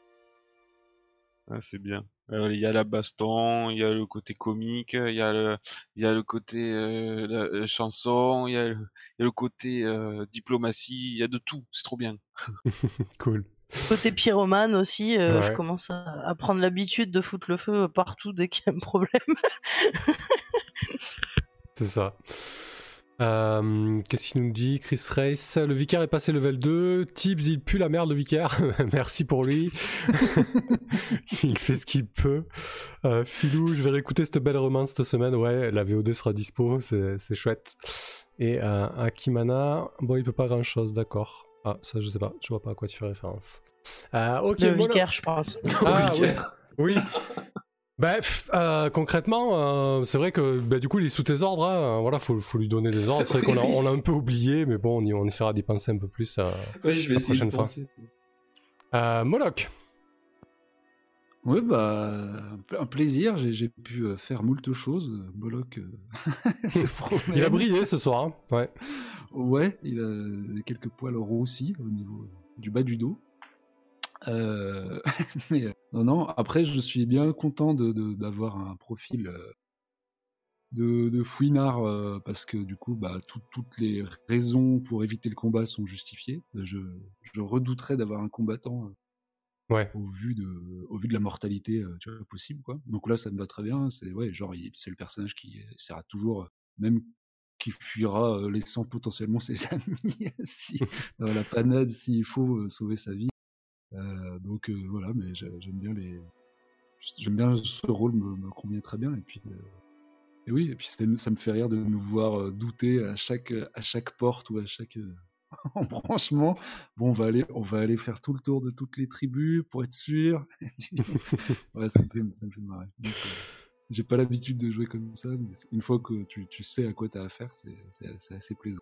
Ah, c'est bien. Alors, il y a la baston, il y a le côté comique, il y a le, il y a le côté euh, la, la chanson, il y a le, il y a le côté euh, diplomatie, il y a de tout. C'est trop bien. Cool. Côté pyromane aussi, euh, je commence à, à prendre l'habitude de foutre le feu partout dès qu'il y a un problème. C'est ça. Euh, Qu'est-ce qu'il nous dit Chris Race, le vicaire est passé level 2. Tibbs, il pue la merde, le vicaire. Merci pour lui. il fait ce qu'il peut. Euh, Philou, je vais réécouter cette belle romance cette semaine. Ouais, la VOD sera dispo, c'est c'est chouette. Et euh, Akimana, bon, il peut pas grand chose, d'accord. Ah, ça, je sais pas, je vois pas à quoi tu fais référence. Euh, ok, le bon, vicaire, je pense. Ah, oui. vicaire. oui. Bref, euh, concrètement, euh, c'est vrai que bah, du coup, il est sous tes ordres. Hein. Voilà, faut, faut lui donner des ordres. C'est vrai qu'on l'a on l'a un peu oublié, mais bon, on, y- on essaiera d'y penser un peu plus. euh. Ouais, je vais La essayer de prochaine fois. Euh, Moloch. Oui, bah, un pla- un plaisir. J'ai j'ai pu euh, faire moult choses. Euh, se promène. Il a brillé ce soir. hein. Ouais. Ouais, il a quelques poils roussis au niveau du bas du dos. Euh, mais euh, non, non. Après, je suis bien content de de- d'avoir un profil euh, de, de fouinard euh, parce que du coup, bah, tout- toutes les raisons pour éviter le combat sont justifiées. Je, je redouterais d'avoir un combattant euh, Ouais. au vu de au vu de la mortalité euh, tu vois, possible quoi. Donc là, ça me va très bien. C'est ouais, genre c'est le personnage qui sera toujours euh, même qui fuira euh, laissant potentiellement ses amis si dans la panade s'il faut euh, sauver sa vie. Euh, donc euh, voilà, mais j'ai- j'aime bien les j'aime bien ce rôle me, me convient très bien et puis euh, Et oui, et puis ça me fait rire de nous voir euh, douter à chaque, à chaque porte ou à chaque euh, embranchement. Bon, on va, aller, on va aller faire tout le tour de toutes les tribus pour être sûr. ouais, ça me fait, ça me fait marrer. Donc, euh, J'ai pas l'habitude de jouer comme ça, mais une fois que tu, tu sais à quoi t'as affaire, c'est c'est- c'est assez plaisant.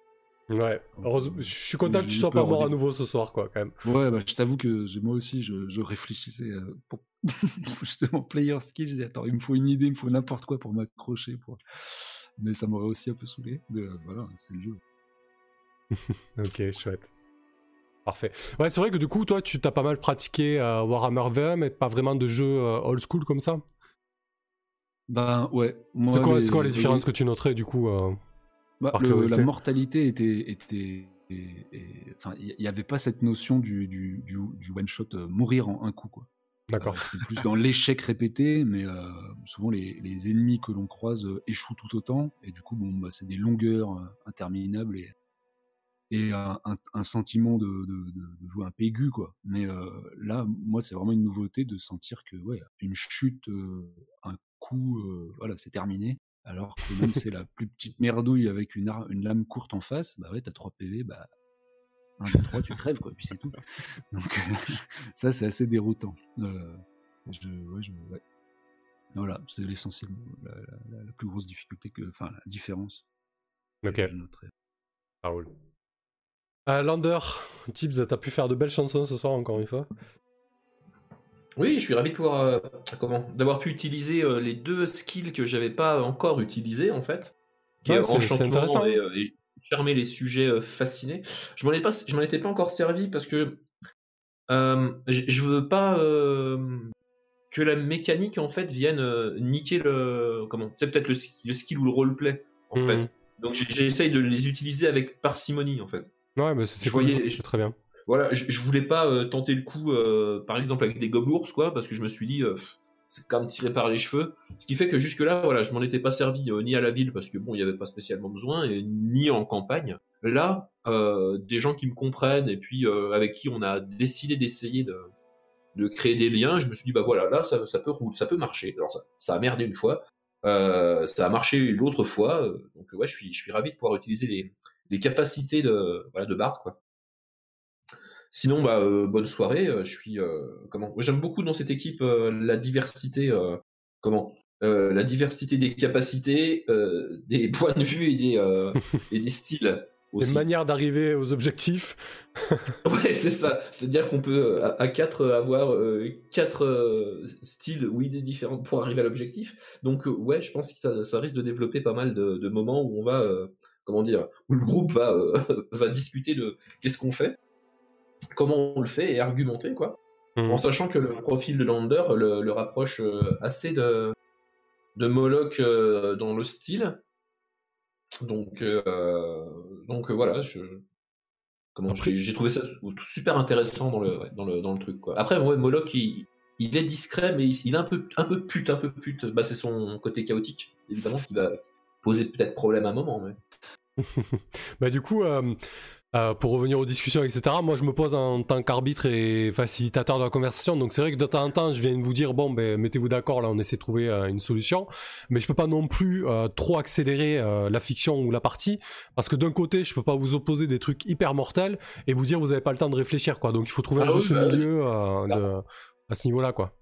Ouais, heureusement, je suis content que tu sois pas mort à nouveau ce soir, quoi, quand même. Ouais, bah, je t'avoue que j'ai- moi aussi, je, je réfléchissais euh, pour justement player skill. Je disais, attends, il me faut une idée, il me faut n'importe quoi pour m'accrocher. Pour... Mais ça m'aurait aussi un peu saoulé. Mais euh, voilà, c'est le jeu. Ok, chouette. Parfait. Ouais, c'est vrai que du coup, toi, tu t'as pas mal pratiqué euh, Warhammer VM, mais pas vraiment de jeux euh, old school comme ça? Ben ouais. moi, C'est quoi, les- c'est quoi les les- différences que tu noterais du coup euh, Bah, le- la mortalité était. était et- et- Enfin, il n'y avait pas cette notion du, du, du, du one-shot euh, mourir en un coup. Quoi. D'accord. Euh, C'était plus dans l'échec répété, mais euh, souvent les, les ennemis que l'on croise euh, échouent tout autant, et du coup, bon, bah, c'est des longueurs interminables et, et un, un- un sentiment de, de, de- de jouer un pégu, quoi. Mais euh, là, moi, c'est vraiment une nouveauté de sentir que, ouais, une chute, euh, un coup, euh, voilà, c'est terminé. Alors que même si c'est la plus petite merdouille avec une, lame courte en face, bah ouais, t'as 3 PV, bah 1, 2, 3, tu crèves, quoi, et puis c'est tout. Donc, ça, c'est assez déroutant. Je, ouais, je- ouais. Voilà, c'est l'essentiel, la, la- la plus grosse difficulté, que, enfin, la différence. Ok, que je noterais. ça roule. Euh, Lander, Tibbs, t'as pu faire de belles chansons ce soir encore une fois. Oui, je suis ravi de pouvoir, euh, comment, d'avoir pu utiliser euh, les deux skills que j'avais pas encore utilisés en fait, qui Ouais, est c'est- c'est enchantement intéressant. et, euh, et charmer les sujets euh, fascinés. Je m'en ai pas, je m'en étais pas encore servi parce que euh, je je veux pas euh, que la mécanique en fait vienne euh, niquer le, comment, c'est peut-être le, sk- le skill ou le roleplay en Mhm. fait. Donc j'essaye de les utiliser avec parcimonie en fait. Ouais, mais c'est c'est Je très bien. Voilà, je, je voulais pas euh, tenter le coup, euh, par exemple avec des gobelours, quoi, parce que je me suis dit, euh, c'est quand même tiré par les cheveux. Ce qui fait que jusque-là, voilà, je m'en étais pas servi ni à la ville, parce que bon, il n'y avait pas spécialement besoin, et ni en campagne. Là, des gens qui me comprennent et puis avec qui on a décidé d'essayer de, de créer des liens, je me suis dit, bah voilà, là, ça, ça peut rouler, ça peut marcher. Alors ça, ça a merdé une fois, euh, ça a marché l'autre fois, donc ouais, je suis, je suis ravi de pouvoir utiliser les, les capacités de, voilà, de Bard, quoi. Sinon, bah, euh, bonne soirée. euh, je suis euh, comment J'aime beaucoup dans cette équipe euh, la diversité. comment La diversité des capacités, des points de vue et des et des styles. Aussi. manière d'arriver aux objectifs. Ouais, c'est ça. C'est-à-dire qu'on peut à, à quatre avoir quatre styles ou idées différentes pour arriver à l'objectif. Donc ouais, je pense que ça, ça risque de développer pas mal de, de moments où on va, comment dire, où le groupe va euh, va discuter de qu'est-ce qu'on fait, comment on le fait et argumenter quoi. Mhm. En sachant que le profil de Lander le, le rapproche euh, assez de de Moloch euh, dans le style. Donc euh, donc voilà, je comment j'ai trouvé ça super intéressant dans le dans le dans le truc quoi. Après ouais, Moloch il, il est discret mais il, il est un peu un peu pute un peu pute. Bah c'est son côté chaotique évidemment qui va poser peut-être problème à un moment mais Bah du coup, euh, euh, pour revenir aux discussions, etc., moi je me pose en tant qu'arbitre et facilitateur de la conversation, donc c'est vrai que de temps en temps je viens de vous dire, bon ben mettez-vous d'accord, là on essaie de trouver euh, une solution, mais je peux pas non plus euh, trop accélérer euh, la fiction ou la partie, parce que d'un côté je peux pas vous opposer des trucs hyper mortels et vous dire vous avez pas le temps de réfléchir, quoi, donc il faut trouver Ah un oui, juste bah milieu euh, de- à ce niveau-là, quoi.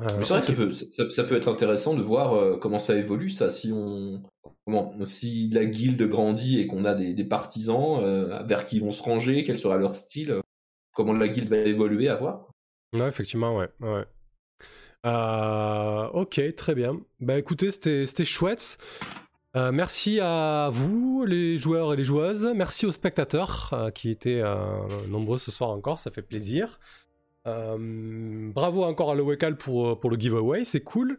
Euh, Mais c'est vrai que ça peut, ça, ça peut être intéressant de voir euh, comment ça évolue, ça, si on, comment, si la guilde grandit et qu'on a des, des partisans euh, vers qui ils vont se ranger, quel sera leur style, comment la guilde va évoluer, à voir. Ouais, effectivement, ouais. ouais. Euh, ok, très bien. Bah écoutez, c'était chouette. Euh, merci à vous, les joueurs et les joueuses. Merci aux spectateurs qui étaient nombreux ce soir encore, ça fait plaisir. Euh, bravo encore à Lowekal pour, euh, pour le giveaway, c'est cool.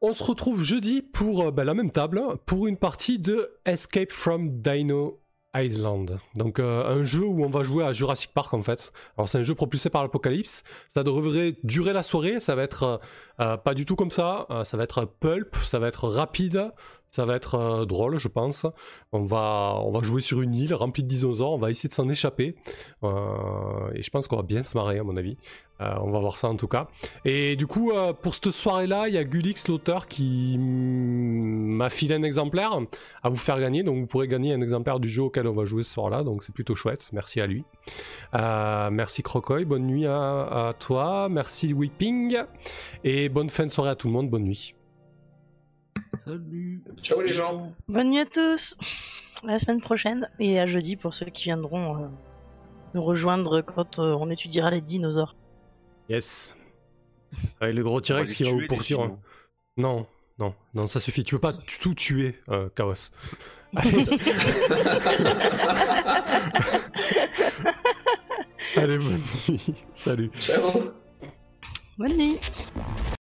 On se retrouve jeudi pour euh, bah, la même table pour une partie de Escape from Dino Island. Donc un jeu où on va jouer à Jurassic Park en fait. Alors c'est un jeu propulsé par l'Apocalypse. Ça devrait durer la soirée. Ça va être pas du tout comme ça. Ça va être pulp. Ça va être rapide. Ça va être euh, drôle, je pense. On va, jouer sur une île remplie de dinosaures. On va essayer de s'en échapper. Euh, et je pense qu'on va bien se marrer, à mon avis. Euh, on va voir ça en tout cas. Et du coup, pour cette soirée-là, il y a Gulix, l'auteur, qui m'a filé un exemplaire à vous faire gagner. Donc vous pourrez gagner un exemplaire du jeu auquel on va jouer ce soir-là. Donc c'est plutôt chouette. Merci à lui. Merci Crocoy. Bonne nuit à, à toi. Merci Whipping. Et bonne fin de soirée à tout le monde. Bonne nuit. Salut. Ciao les gens. Bonne nuit à tous. À la semaine prochaine et à jeudi pour ceux qui viendront euh, nous rejoindre quand euh, on étudiera les dinosaures. Yes. Avec le gros T-Rex qui va vous poursuivre. Non, non, non, ça suffit. Tu peux pas tout tuer, euh, Chaos. Allez. Allez, bonne nuit. Salut. Ciao. Bonne nuit.